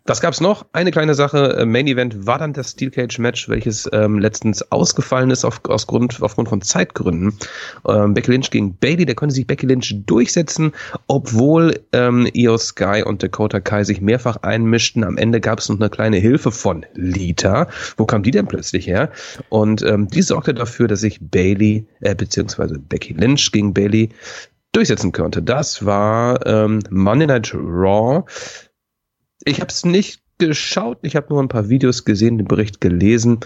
Was gab's noch? Eine kleine Sache. Äh, Main Event war dann das Steel Cage Match, welches ähm, letztens ausgefallen ist auf, aus Grund, aufgrund von Zeitgründen. Ähm, Becky Lynch gegen Bailey, da konnte sich Becky Lynch durchsetzen, obwohl ähm, Io Sky und Dakota Kai sich mehrfach einmischten. Am Ende gab es noch eine kleine Hilfe von Lita. Wo kam die denn plötzlich her? Und ähm, die sorgte dafür, dass sich Bailey, äh, beziehungsweise Becky Lynch gegen Bailey durchsetzen konnte. Das war ähm, Monday Night Raw. Ich habe es nicht geschaut, ich habe nur ein paar Videos gesehen, den Bericht gelesen.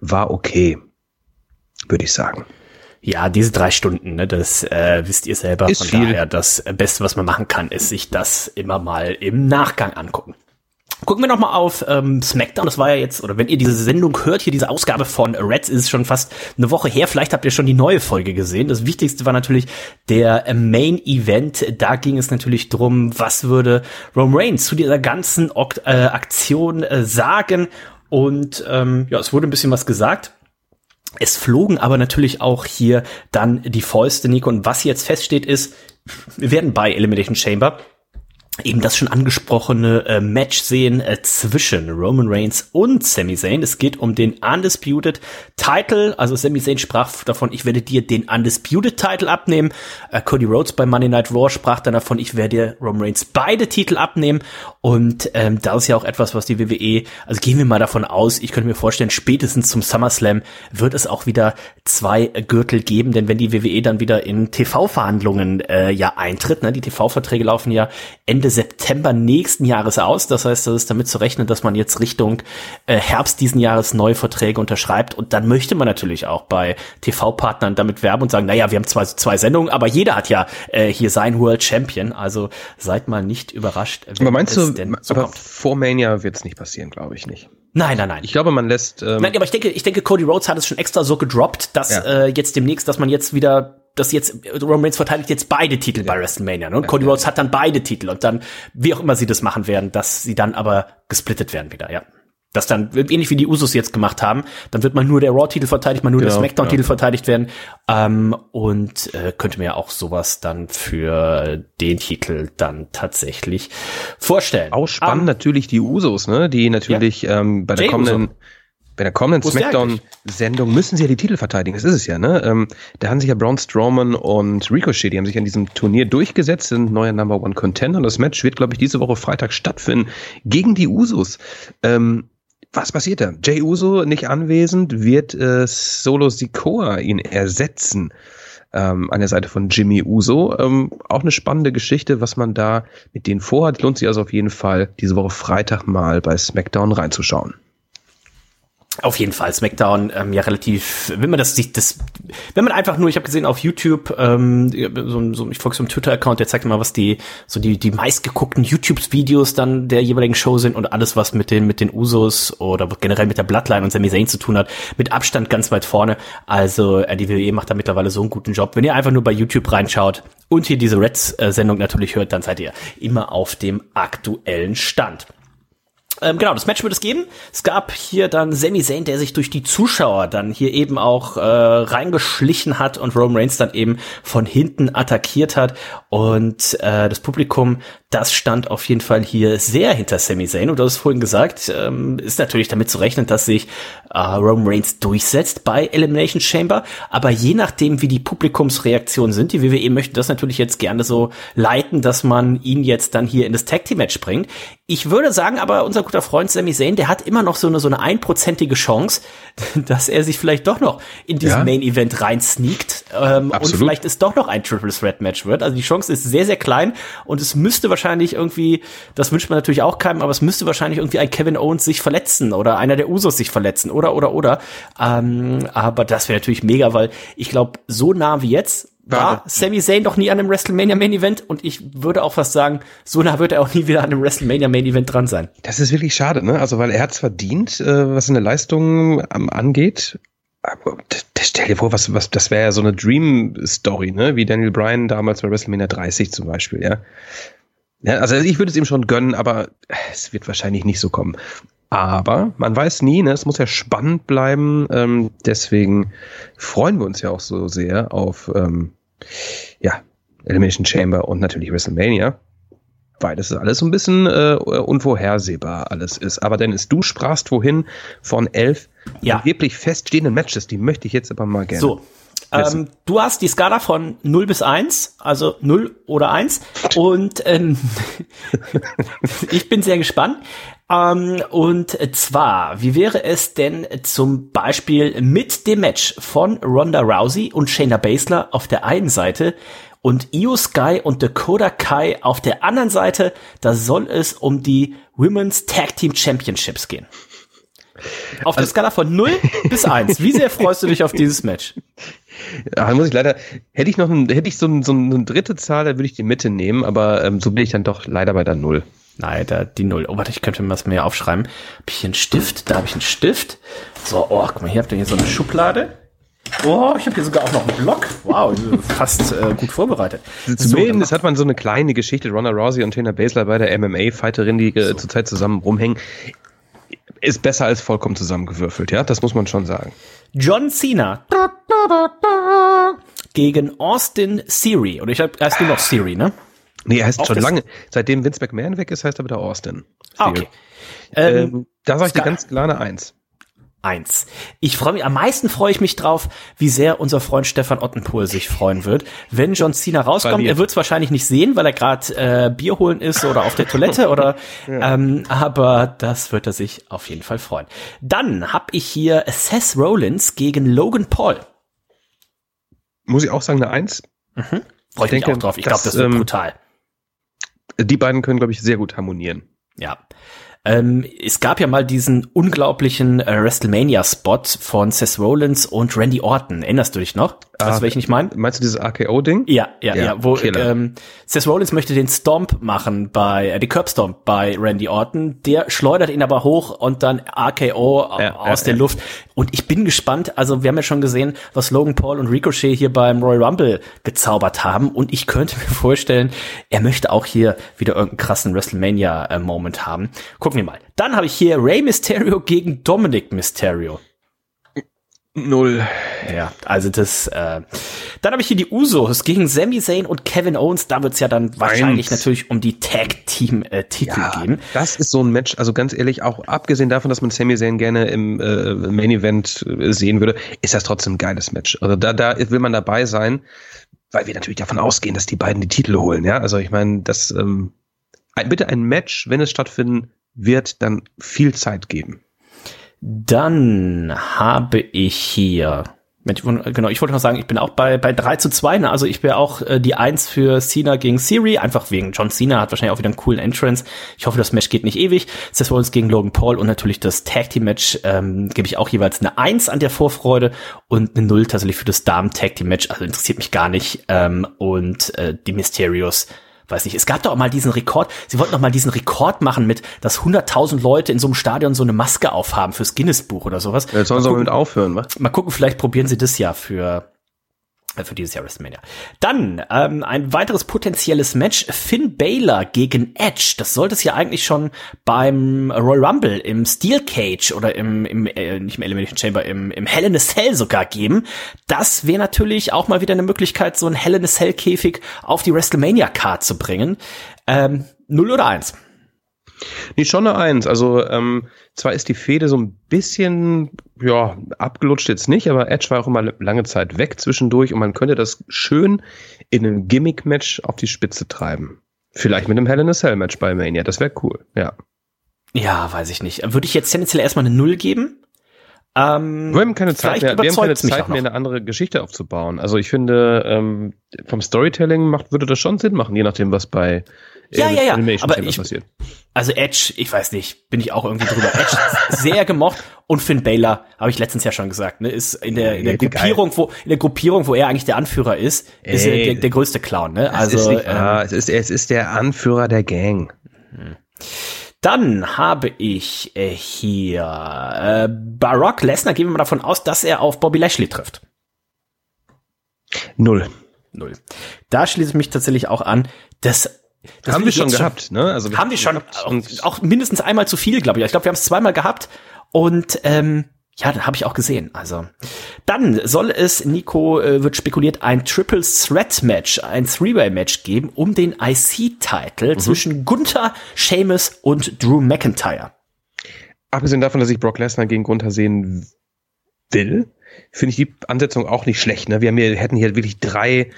War okay, würde ich sagen. Ja, diese drei Stunden, ne, das äh, wisst ihr selber. Ist Von viel. daher, das Beste, was man machen kann, ist sich das immer mal im Nachgang angucken. Gucken wir noch mal auf ähm, SmackDown. Das war ja jetzt, oder wenn ihr diese Sendung hört, hier diese Ausgabe von Reds ist schon fast eine Woche her. Vielleicht habt ihr schon die neue Folge gesehen. Das Wichtigste war natürlich der Main Event. Da ging es natürlich drum, was würde Roman Reigns zu dieser ganzen Ok äh, Aktion äh, sagen. Und ähm, ja, es wurde ein bisschen was gesagt. Es flogen aber natürlich auch hier dann die Fäuste, Nico. Und was jetzt feststeht ist, wir werden bei Elimination Chamber eben das schon angesprochene äh, Match sehen äh, zwischen Roman Reigns und Sami Zayn. Es geht um den Undisputed Title. Also Sami Zayn sprach davon, ich werde dir den Undisputed Title abnehmen. Äh, Cody Rhodes bei Monday Night Raw sprach dann davon, ich werde Roman Reigns beide Titel abnehmen. Und ähm, da ist ja auch etwas, was die WWE, also gehen wir mal davon aus, ich könnte mir vorstellen, spätestens zum SummerSlam wird es auch wieder zwei Gürtel geben, denn wenn die WWE dann wieder in TV-Verhandlungen äh, ja eintritt, ne, die TV-Verträge laufen ja Ende September nächsten Jahres aus. Das heißt, das ist damit zu rechnen, dass man jetzt Richtung äh, Herbst diesen Jahres neue Verträge unterschreibt. Und dann möchte man natürlich auch bei TV-Partnern damit werben und sagen, naja, wir haben zwei, zwei Sendungen, aber jeder hat ja äh, hier sein World Champion. Also seid mal nicht überrascht. Aber meinst du, denn so aber kommt. vor Mania wird es nicht passieren, glaube ich nicht. Nein, nein, nein. Ich glaube, man lässt. Ähm, Nein, aber ich denke, ich denke, Cody Rhodes hat es schon extra so gedroppt, dass Ja. äh, jetzt demnächst, dass man jetzt wieder, dass jetzt Roman Reigns verteidigt jetzt beide Titel bei WrestleMania. Ne? Und Cody Rhodes hat dann beide Titel und dann, wie auch immer sie das machen werden, dass sie dann aber gesplittet werden wieder, ja. Das dann, ähnlich wie die Usos jetzt gemacht haben, dann wird man nur der Raw-Titel verteidigt, man nur der Genau, SmackDown-Titel ja. verteidigt werden. Ähm, und äh, könnte mir auch sowas dann für den Titel dann tatsächlich vorstellen. auch spannend Ähm, natürlich die Usos, ne? Die natürlich ähm, bei der kommenden. Bei der kommenden SmackDown-Sendung müssen sie ja die Titel verteidigen. Das ist es ja, ne? Ähm, da haben sich ja Braun Strowman und Ricochet, die haben sich an diesem Turnier durchgesetzt, sind neuer Number One Contender. Und das Match wird, glaube ich, diese Woche Freitag stattfinden gegen die Usos. Ähm, was passiert da? Jay Uso nicht anwesend, wird äh, Solo Sikoa ihn ersetzen ähm, an der Seite von Jimmy Uso. Ähm, auch eine spannende Geschichte, was man da mit denen vorhat. Lohnt sich also auf jeden Fall, diese Woche Freitag mal bei SmackDown reinzuschauen. Auf jeden Fall, SmackDown, ähm, ja relativ, wenn man das sich das, wenn man einfach nur, ich habe gesehen auf YouTube, ähm, so, so, ich folge so einem Twitter-Account, der zeigt mal, was die, so die, die meistgeguckten YouTube-Videos dann der jeweiligen Show sind und alles, was mit den, mit den Usos oder generell mit der Bloodline und Sami Zayn zu tun hat, mit Abstand ganz weit vorne. Also äh, die WWE macht da mittlerweile so einen guten Job. Wenn ihr einfach nur bei YouTube reinschaut und hier diese Reds-Sendung natürlich hört, dann seid ihr immer auf dem aktuellen Stand. Ähm, genau, das Match wird es geben. Es gab hier dann Sami Zayn, der sich durch die Zuschauer dann hier eben auch äh, reingeschlichen hat und Roman Reigns dann eben von hinten attackiert hat. Und äh, das Publikum, das stand auf jeden Fall hier sehr hinter Sami Zayn. Und du hast vorhin gesagt, ähm, ist natürlich damit zu rechnen, dass sich äh, Roman Reigns durchsetzt bei Elimination Chamber. Aber je nachdem, wie die Publikumsreaktionen sind, die WWE möchte das natürlich jetzt gerne so leiten, dass man ihn jetzt dann hier in das Tag Team Match bringt. Ich würde sagen, aber unser guter Freund Sami Zayn, der hat immer noch so eine so eine einprozentige Chance, dass er sich vielleicht doch noch in diesen ja. Main Event reinsneakt ähm, und vielleicht es doch noch ein Triple Threat Match wird. Also die Chance ist sehr sehr klein und es müsste wahrscheinlich irgendwie, das wünscht man natürlich auch keinem, aber es müsste wahrscheinlich irgendwie ein Kevin Owens sich verletzen oder einer der Usos sich verletzen oder oder oder. Ähm, aber das wäre natürlich mega, weil ich glaube so nah wie jetzt war Sami Zayn doch nie an einem WrestleMania Main Event und ich würde auch fast sagen, so nah wird er auch nie wieder an einem WrestleMania Main Event dran sein. Das ist wirklich schade, ne? Also weil er hat's verdient, äh, was seine Leistung ähm, angeht. Aber stell dir vor, was, was, das wäre ja so eine Dream Story, ne? Wie Daniel Bryan damals bei WrestleMania 30 zum Beispiel, ja. Ja, also ich würde es ihm schon gönnen, aber es wird wahrscheinlich nicht so kommen. Aber man weiß nie, ne? es muss ja spannend bleiben. Ähm, deswegen freuen wir uns ja auch so sehr auf ähm, ja, Elimination Chamber und natürlich WrestleMania. Weil das ist alles so ein bisschen äh, unvorhersehbar alles ist. Aber Dennis, du sprachst wohin von elf ja. wirklich feststehenden Matches. Die möchte ich jetzt aber mal gerne. So, ähm, du hast die Skala von 0 bis 1, also 0 oder 1. Und ähm, ich bin sehr gespannt. Ähm, und zwar, wie wäre es denn zum Beispiel mit dem Match von Ronda Rousey und Shayna Baszler auf der einen Seite und Io Sky und Dakota Kai auf der anderen Seite? Da soll es um die Women's Tag Team Championships gehen. Auf der also, Skala von 0 bis 1. Wie sehr freust du dich auf dieses Match? Ja, muss ich leider, hätte ich noch ein, hätte ich so, ein, so eine dritte Zahl, dann würde ich die Mitte nehmen, aber ähm, so bin ich dann doch leider bei der Null. Nein, da die Null. Oh, warte, ich könnte mir was mehr aufschreiben. Hab ich hier einen Stift? Da habe ich einen Stift. So, oh, guck mal, hier habt ihr hier so eine Schublade. Oh, ich habe hier sogar auch noch einen Block. Wow, fast äh, gut vorbereitet. Zumindest so, hat man so eine kleine Geschichte. Ronda Rousey und Tina Baszler bei der MMA-Fighterin, die äh, so. zurzeit zusammen rumhängen, ist besser als vollkommen zusammengewürfelt. Ja, das muss man schon sagen. John Cena gegen Austin Theory. Oder ich habe heißt nur noch Theory, ne? Nee, er heißt Auch schon lange. Seitdem Vince McMahon weg ist, heißt er wieder Austin. Ah, okay. Ähm, ähm, da sage ich dir ganz klar eine Eins. Eins. Ich freue mich, am meisten freue ich mich drauf, wie sehr unser Freund Stefan Ottenpohl sich freuen wird, wenn John Cena rauskommt. Er wird es wahrscheinlich nicht sehen, weil er gerade äh, Bier holen ist oder auf der Toilette oder ja. ähm, aber das wird er sich auf jeden Fall freuen. Dann habe ich hier Seth Rollins gegen Logan Paul. Muss ich auch sagen, eine Eins. Mhm. Freue ich denke, mich auch drauf. Ich glaube, das wird ähm, brutal. Die beiden können, glaube ich, sehr gut harmonieren. Ja. Ähm, es gab ja mal diesen unglaublichen äh, WrestleMania-Spot von Seth Rollins und Randy Orton. Erinnerst du dich noch? Ah, weißt du, welchen ich meine? Meinst du dieses RKO-Ding? Ja, ja, ja, ja, wo ähm, Seth Rollins möchte den Stomp machen bei, äh, die Curb Stomp bei Randy Orton. Der schleudert ihn aber hoch und dann RKO ja, aus ja, der Luft. Und ich bin gespannt, also wir haben ja schon gesehen, was Logan Paul und Ricochet hier beim Royal Rumble gezaubert haben. Und ich könnte mir vorstellen, er möchte auch hier wieder irgendeinen krassen WrestleMania-Moment haben. Gucken wir mal. Dann habe ich hier Rey Mysterio gegen Dominic Mysterio. Null. Ja, also das, äh, dann habe ich hier die Usos gegen Sami Zayn und Kevin Owens. Da wird's ja dann wahrscheinlich Eins. natürlich um die Tag-Team-Titel Ja, gehen. das ist so ein Match, also ganz ehrlich, auch abgesehen davon, dass man Sami Zayn gerne im äh, Main Event äh, sehen würde, ist das trotzdem ein geiles Match. Also da, da will man dabei sein, weil wir natürlich davon ausgehen, dass die beiden die Titel holen. Ja, also ich meine, das ähm, bitte ein Match, wenn es stattfinden wird, dann viel Zeit geben. Dann habe ich hier, genau, ich wollte noch sagen, ich bin auch bei, bei 3 zu 2, ne? also ich wäre auch äh, die 1 für Cena gegen Siri, einfach wegen John Cena, hat wahrscheinlich auch wieder einen coolen Entrance. Ich hoffe, das Match geht nicht ewig. Seth Rollins gegen Logan Paul und natürlich das Tag Team Match ähm, gebe ich auch jeweils eine 1 an der Vorfreude und eine 0 tatsächlich für das Damen Tag Team Match, also interessiert mich gar nicht. Ähm, und äh, die Mysterios weiß nicht, es gab doch auch mal diesen Rekord, sie wollten doch mal diesen Rekord machen mit, dass 100.000 Leute in so einem Stadion so eine Maske aufhaben fürs Guinness-Buch oder sowas. Jetzt sollen sie aber mit aufhören, was? mal gucken, vielleicht probieren sie das ja für, für dieses Jahr WrestleMania. Dann ähm, ein weiteres potenzielles Match, Finn Balor gegen Edge. Das sollte es ja eigentlich schon beim Royal Rumble im Steel Cage oder im, im äh, nicht im Elimination Chamber, im, im Hell in a Cell sogar geben. Das wäre natürlich auch mal wieder eine Möglichkeit, so ein Hell in a Cell Käfig auf die WrestleMania Card zu bringen. Ähm, 0 oder 1? Nee, schon eine Eins. Also ähm, zwar ist die Fehde so ein bisschen, ja, abgelutscht jetzt nicht, aber Edge war auch immer lange Zeit weg zwischendurch und man könnte das schön in einem Gimmick-Match auf die Spitze treiben. Vielleicht mit einem Hell in a Cell-Match bei Mania, das wäre cool, ja. Ja, weiß ich nicht. Würde ich jetzt tendenziell erstmal eine 0 geben? Ähm, Wir haben keine Zeit mehr, wir haben keine Zeit mehr, eine andere Geschichte aufzubauen. Also ich finde, ähm, vom Storytelling macht, würde das schon Sinn machen, je nachdem, was bei Ja, ja, ja, Animation aber ich- passiert. Also Edge, ich weiß nicht, bin ich auch irgendwie drüber. Edge sehr gemocht und Finn Balor, habe ich letztens ja schon gesagt, ne, ist in der, in der Gruppierung, wo in der Gruppierung, wo er eigentlich der Anführer ist, ist er der, der größte Clown, ne? Also, es ist nicht ähm, wahr. es, ist, es ist der Anführer der Gang. dann habe ich äh, hier äh, Barack Lesnar, gehen wir mal davon aus, dass er auf Bobby Lashley trifft. Null. Null. Da schließe ich mich tatsächlich auch an. Das, das haben wir schon gehabt, ne? Also wir haben die schon und auch mindestens einmal zu viel, glaube ich. Ich glaube, wir haben es zweimal gehabt und ähm, ja, dann habe ich auch gesehen. Also dann soll es, Nico äh, wird spekuliert, ein Triple Threat Match, ein Three-Way Match geben um den IC-Titel zwischen Gunther, Sheamus und Drew McIntyre. abgesehen davon, dass ich Brock Lesnar gegen Gunther sehen will, finde ich die Ansetzung auch nicht schlecht. Ne? Wir haben hier, hätten hier wirklich drei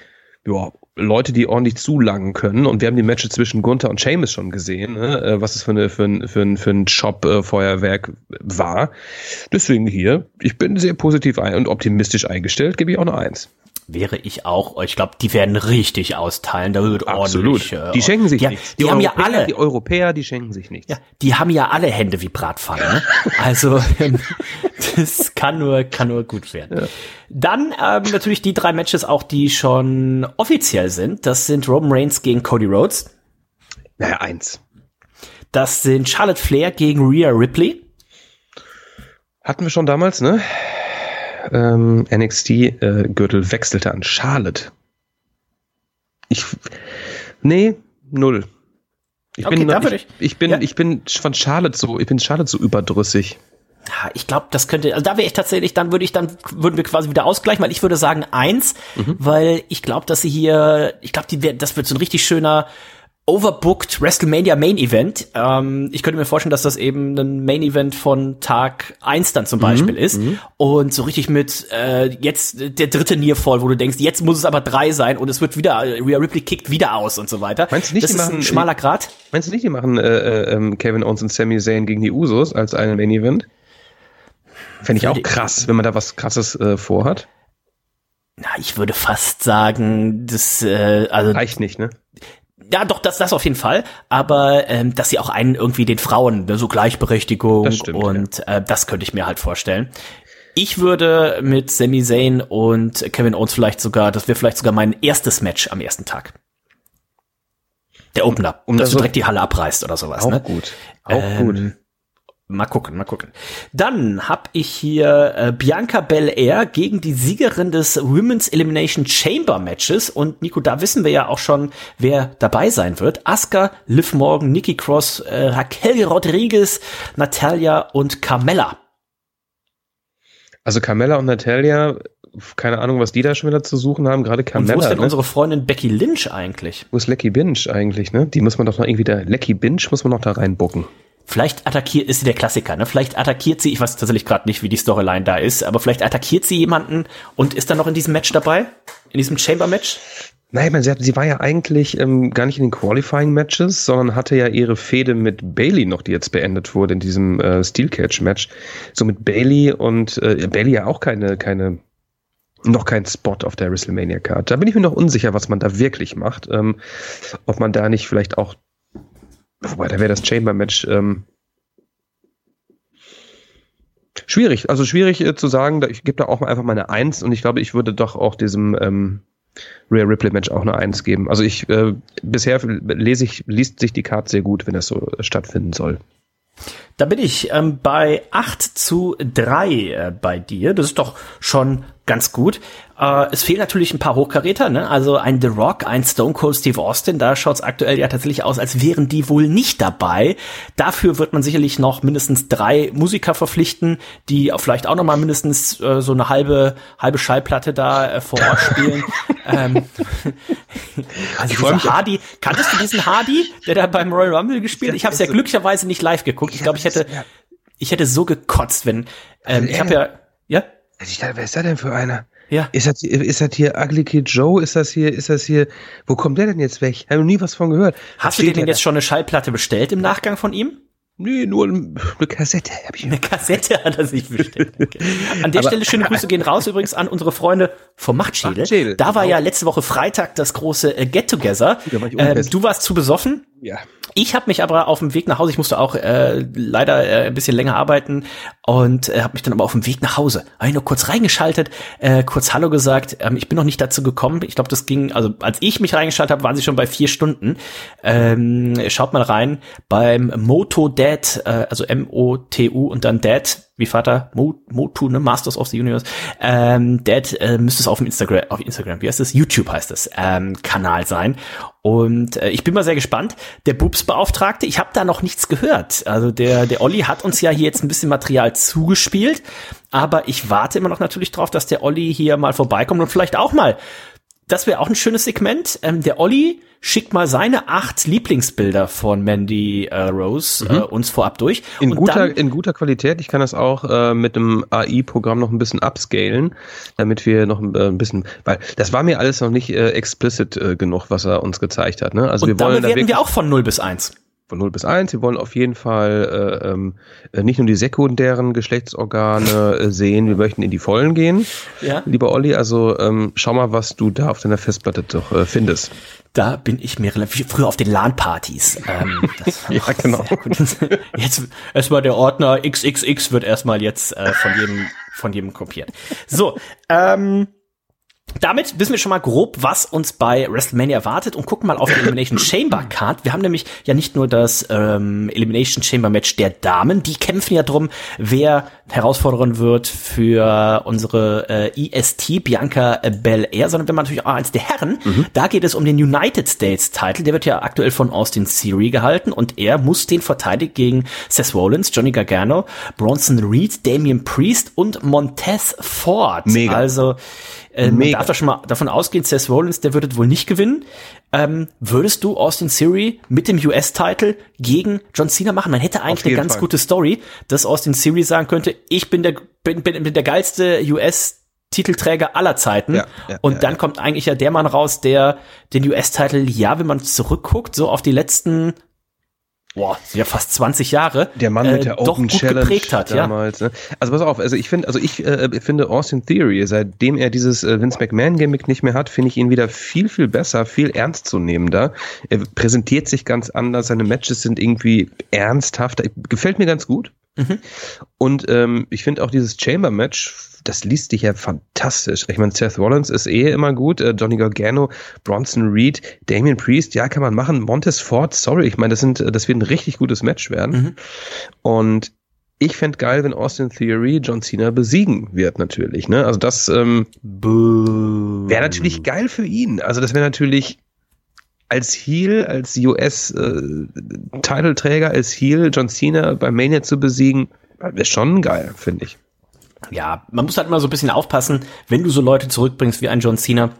ja, Leute, die ordentlich zulangen können. Und wir haben die Matches zwischen Gunther und Sheamus schon gesehen, ne? äh, was es für, eine, für ein, für ein, für ein Shop-Feuerwerk war. Deswegen hier, ich bin sehr positiv und optimistisch eingestellt, gebe ich auch eine Eins. Wäre ich auch. Ich glaube, die werden richtig austeilen. Da wird ordentlich. äh, Die schenken sich die, nichts. Die, haben ja Europäer- alle. Die Europäer, die schenken sich nichts. Ja, die haben ja alle Hände wie Bratpfanne. Ne? Also ähm, das kann nur kann nur gut werden. Dann ähm, natürlich die drei Matches auch, die schon offiziell sind. Das sind Roman Reigns gegen Cody Rhodes. Naja, eins. Das sind Charlotte Flair gegen Rhea Ripley. Hatten wir schon damals, ne? Ähm, NXT-Gürtel wechselte an Charlotte. Ich, nee, null. Ich Okay, bin, ich- ich bin, ja. ich bin von Charlotte so, ich bin Charlotte so überdrüssig. Ich glaube, das könnte, also da wäre ich tatsächlich, dann würde ich, dann würden wir quasi wieder ausgleichen, weil ich würde sagen eins, weil ich glaube, dass sie hier, ich glaube, die, das wird so ein richtig schöner overbooked WrestleMania Main Event. Ähm, ich könnte mir vorstellen, dass das eben ein Main Event von Tag eins dann zum Beispiel ist und so richtig mit äh, jetzt der dritte Nearfall, wo du denkst, jetzt muss es aber drei sein und es wird wieder, Rhea Ripley kickt wieder aus und so weiter. Meinst du nicht, das die ist machen- ein schmaler Grad? Meinst du nicht, die machen äh, äh, ähm, Kevin Owens und Sami Zayn gegen die Usos als einen Main Event? Fände ich auch krass, wenn man da was krasses äh, vorhat. Na, ich würde fast sagen, das, äh, also Reicht nicht, ne? Ja, doch, das, das auf jeden Fall. Aber ähm, dass sie auch einen irgendwie den Frauen, ne, so Gleichberechtigung Das stimmt, und äh, das könnte ich mir halt vorstellen. Ich würde mit Sami Zayn und Kevin Owens vielleicht sogar, das wäre vielleicht sogar mein erstes Match am ersten Tag. Der Opener, um dass das du direkt die Halle abreißt oder sowas. Auch ne? gut. Auch Ähm, gut. Mal gucken, mal gucken. Dann hab ich hier äh, Bianca Belair gegen die Siegerin des Women's Elimination Chamber Matches. Und Nico, da wissen wir ja auch schon, wer dabei sein wird. Asuka, Liv Morgan, Nikki Cross, äh, Raquel Rodriguez, Natalia und Carmella. Also Carmella und Natalia, keine Ahnung, was die da schon wieder zu suchen haben. Gerade Carmella. Und wo ist denn ne? unsere Freundin Becky Lynch eigentlich? Wo ist Lecky Binge eigentlich, ne? Die muss man doch noch irgendwie da, Lecky Binge muss man noch da reinbucken. Vielleicht attackiert, ist sie der Klassiker, ne? Vielleicht attackiert sie, ich weiß tatsächlich gerade nicht, wie die Storyline da ist, aber vielleicht attackiert sie jemanden und ist dann noch in diesem Match dabei? In diesem Chamber-Match? Nein, ich meine, sie, hat, sie war ja eigentlich ähm, gar nicht in den Qualifying-Matches, sondern hatte ja ihre Fehde mit Bailey noch, die jetzt beendet wurde in diesem äh, Steel Cage-Match. So mit Bailey und äh, Bailey ja auch keine, keine, noch kein Spot auf der WrestleMania-Card. Da bin ich mir noch unsicher, was man da wirklich macht. Ähm, ob man da nicht vielleicht auch, wobei, da wäre das Chamber-Match ähm, schwierig. Also schwierig äh, zu sagen, ich gebe da auch mal einfach meine Eins und ich glaube, ich würde doch auch diesem ähm, Rare Ripley Match auch eine Eins geben. Also ich äh, bisher lese ich liest sich die Karte sehr gut, wenn das so äh, stattfinden soll. Da bin ich ähm, bei 8 zu 3 äh, bei dir. Das ist doch schon ganz gut. Äh, es fehlen natürlich ein paar Hochkaräter, ne? Also ein The Rock, ein Stone Cold Steve Austin, da schaut es aktuell ja tatsächlich aus, als wären die wohl nicht dabei. Dafür wird man sicherlich noch mindestens drei Musiker verpflichten, die vielleicht auch noch mal mindestens äh, so eine halbe halbe Schallplatte da äh, vor Ort spielen. ähm, also Ich dieser Hardy, kanntest du diesen Hardy, der da beim Royal Rumble gespielt? Ich habe es ja glücklicherweise nicht live geguckt. Ich glaube, ich hätte Ja. ich hätte so gekotzt, wenn ähm, Also ich habe ja ja Ich dachte, wer ist da denn für einer? ja Ist das, ist das hier Ugly Kid Joe? Ist das hier, ist das hier, wo kommt der denn jetzt weg? Habe noch nie was von gehört. Hast du dir denn der jetzt schon eine Schallplatte bestellt im Nachgang von ihm? da? Nee, nur eine Kassette habe ich. Eine Kassette hat er sich bestellt. Okay. An der Aber- Stelle schöne Grüße gehen raus übrigens an unsere Freunde vom Machtschädel. Machtschädel, da war genau. ja letzte Woche Freitag das große äh, Get-Together. Da war unfest. du warst zu besoffen. Ja. Ich habe mich aber auf dem Weg nach Hause, ich musste auch äh, leider äh, ein bisschen länger arbeiten und äh, habe mich dann aber auf dem Weg nach Hause, habe ich nur kurz reingeschaltet, äh, kurz Hallo gesagt. Ähm, ich bin noch nicht dazu gekommen. Ich glaube, das ging, also als ich mich reingeschaltet habe, waren sie schon bei vier Stunden. Ähm, schaut mal rein beim Moto Dad, äh, also M-O-T-U und dann Dad, wie Vater, Mo, Motu, ne, Masters of the Universe. Ähm, Dad äh, müsste es auf dem Instagram, auf Instagram, wie heißt es? YouTube heißt es, ähm, Kanal sein. Und äh, ich bin mal sehr gespannt. Der Bubs-Beauftragte, ich habe da noch nichts gehört. Also der, der Olli hat uns ja hier jetzt ein bisschen Material zugespielt, aber ich warte immer noch natürlich drauf, dass der Olli hier mal vorbeikommt und vielleicht auch mal das wäre auch ein schönes Segment. Ähm, der Olli schickt mal seine acht Lieblingsbilder von Mandy äh, Rose äh, uns vorab durch. In und guter, dann, in guter Qualität. Ich kann das auch äh, mit dem AI-Programm noch ein bisschen upscalen, damit wir noch ein, äh, ein bisschen, weil das war mir alles noch nicht äh, explicit äh, genug, was er uns gezeigt hat. Ne? Also und wir wollen da bewerten wirklich wir auch von 0 bis 1. von 0 bis 1. Wir wollen auf jeden Fall äh, ähm, äh, nicht nur die sekundären Geschlechtsorgane äh, sehen, wir möchten in die Vollen gehen. Ja. Lieber Olli, also ähm, schau mal, was du da auf deiner Festplatte doch äh, findest. Da bin ich mir relativ früher auf den LAN-Partys. Ähm, Ja, genau. Jetzt erstmal der Ordner XXX wird erstmal jetzt äh, von jedem von jedem kopiert. So, ähm, damit wissen wir schon mal grob, was uns bei WrestleMania erwartet und gucken mal auf die Elimination Chamber Card. Wir haben nämlich ja nicht nur das ähm, Elimination Chamber Match der Damen, die kämpfen ja drum, wer herausfordern wird für unsere äh, EST Bianca Belair, sondern wir haben natürlich auch eins der Herren. Da geht es um den United States Title, der wird ja aktuell von Austin Theory gehalten und er muss den verteidigen gegen Seth Rollins, Johnny Gargano, Bronson Reed, Damian Priest und Montez Ford. Mega. Also äh, Mega. Doch schon mal davon ausgehen, Seth Rollins, der würde wohl nicht gewinnen. Ähm, würdest du Austin Theory mit dem US-Title gegen John Cena machen? Man hätte eigentlich eine ganz Fall. gute Story, dass Austin Theory sagen könnte, ich bin der, bin, bin, bin der geilste US-Titelträger aller Zeiten. Ja, ja, und ja, dann kommt eigentlich ja der Mann raus, der den US-Title, ja, wenn man zurückguckt, so auf die letzten, boah, sind ja fast 20 Jahre, Der Mann mit äh, der doch Open Challenge geprägt hat, ja. damals. Ne? Also pass auf, also ich finde, also ich äh, finde Austin Theory, seitdem er dieses äh, Vince McMahon Gimmick nicht mehr hat, finde ich ihn wieder viel viel besser, viel ernstzunehmender. Er präsentiert sich ganz anders, seine Matches sind irgendwie ernsthafter. Gefällt mir ganz gut. Mhm. Und ähm, ich finde auch dieses Chamber Match, das liest sich ja fantastisch. Ich meine, Seth Rollins ist eh immer gut, äh, Johnny Gargano, Bronson Reed, Damian Priest, ja, kann man machen. Montez Ford, sorry, ich meine, das sind, das wird ein richtig gutes Match werden. Mhm. Und ich fände geil, wenn Austin Theory John Cena besiegen wird, natürlich. Ne? Also das ähm, wäre natürlich geil für ihn. Also das wäre natürlich als Heel, als US-Titelträger, als Heel John Cena bei Mania zu besiegen, wäre schon geil, finde ich. Ja, man muss halt immer so ein bisschen aufpassen, wenn du so Leute zurückbringst wie ein John Cena,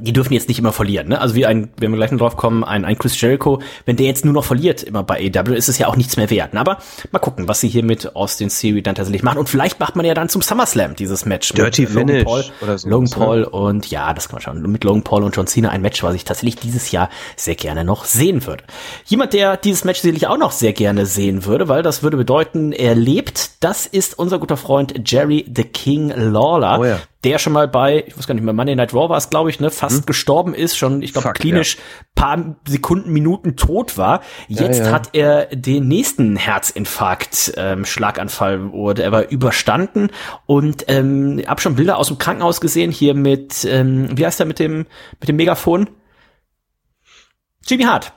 die dürfen jetzt nicht immer verlieren, ne? Also wie ein, wenn wir gleich noch drauf kommen, ein, ein Chris Jericho, wenn der jetzt nur noch verliert immer bei AW, ist es ja auch nichts mehr wert. Ne? Aber mal gucken, was sie hier mit Austin Theory dann tatsächlich machen. Und vielleicht macht man ja dann zum SummerSlam dieses Match Dirty mit Finish Logan Paul, oder so. Logan Paul und ja, das kann man schauen. Mit Logan Paul und John Cena ein Match, was ich tatsächlich dieses Jahr sehr gerne noch sehen würde. Jemand, der dieses Match sicherlich auch noch sehr gerne sehen würde, weil das würde bedeuten, er lebt, das ist unser guter Freund Jerry the King Lawler. Oh ja. Der schon mal bei, ich weiß gar nicht mehr, Monday Night Raw war es, glaube ich, ne, fast Hm? gestorben ist, schon, ich glaube, klinisch paar Sekunden, Minuten tot war. Jetzt Ja, ja. hat er den nächsten Herzinfarkt, ähm, Schlaganfall oder er war überstanden und ähm, hab schon Bilder aus dem Krankenhaus gesehen hier mit, ähm, wie heißt er mit dem mit dem Megafon? Jimmy Hart.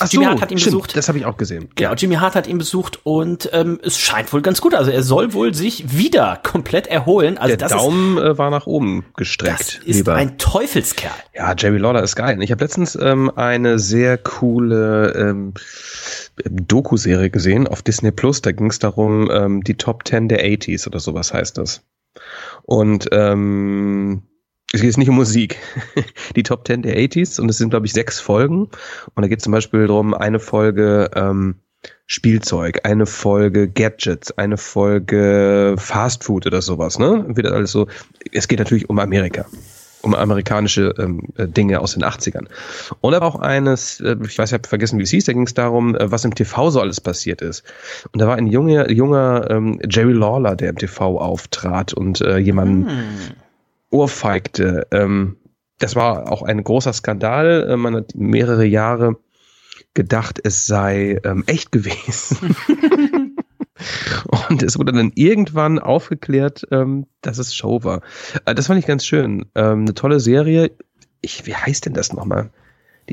Ach Jimmy Hart hat ihn stimmt, besucht. Das habe ich auch gesehen. Ja, Jimmy Hart hat ihn besucht und ähm, es scheint wohl ganz gut. Also er soll wohl sich wieder komplett erholen. Also Der Daumen äh, war nach oben ist, das gestreckt. ist lieber. ein Teufelskerl. Ja, Jerry Lawler ist geil. Ich habe letztens ähm, eine sehr coole ähm, Doku-Serie gesehen auf Disney Plus. Da ging es darum, ähm, die Top 10 der 80s oder sowas heißt das. Und ähm, es geht jetzt nicht um Musik. die Top 10 der 80s und es sind, glaube ich, sechs Folgen. Und da geht zum Beispiel darum, eine Folge ähm, Spielzeug, eine Folge Gadgets, eine Folge Fast Food oder sowas, ne? Wieder alles so. Es geht natürlich um Amerika um amerikanische ähm, äh, Dinge aus den 80ern. Und war auch eines, äh, ich weiß, ich habe vergessen, wie es hieß, da ging es darum, äh, was im TV so alles passiert ist. Und da war ein junger, junger ähm, Jerry Lawler, der im TV auftrat und äh, jemanden ohrfeigte. Ähm, das war auch ein großer Skandal. Äh, man hat mehrere Jahre gedacht, es sei ähm, echt gewesen. Und es wurde dann irgendwann aufgeklärt, ähm, dass es Show war. Äh, das fand ich ganz schön. Ähm, eine tolle Serie. Ich, wie heißt denn das nochmal?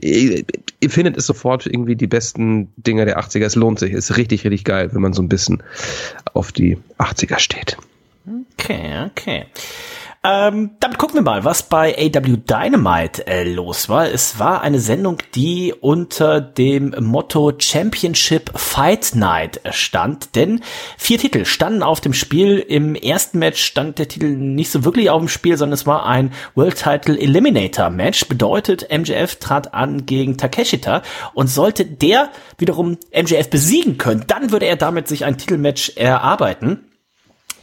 Ihr, ihr findet es sofort irgendwie die besten Dinger der 80er. Es lohnt sich. Ist richtig, richtig geil, wenn man so ein bisschen auf die 80er steht. Okay, okay. Ähm, damit gucken wir mal, was bei AW Dynamite äh, los war. Es war eine Sendung, die unter dem Motto Championship Fight Night stand, denn vier Titel standen auf dem Spiel. Im ersten Match stand der Titel nicht so wirklich auf dem Spiel, sondern es war ein World Title Eliminator Match. Bedeutet, MJF trat an gegen Takeshita und sollte der wiederum MJF besiegen können, dann würde er damit sich ein Titelmatch erarbeiten.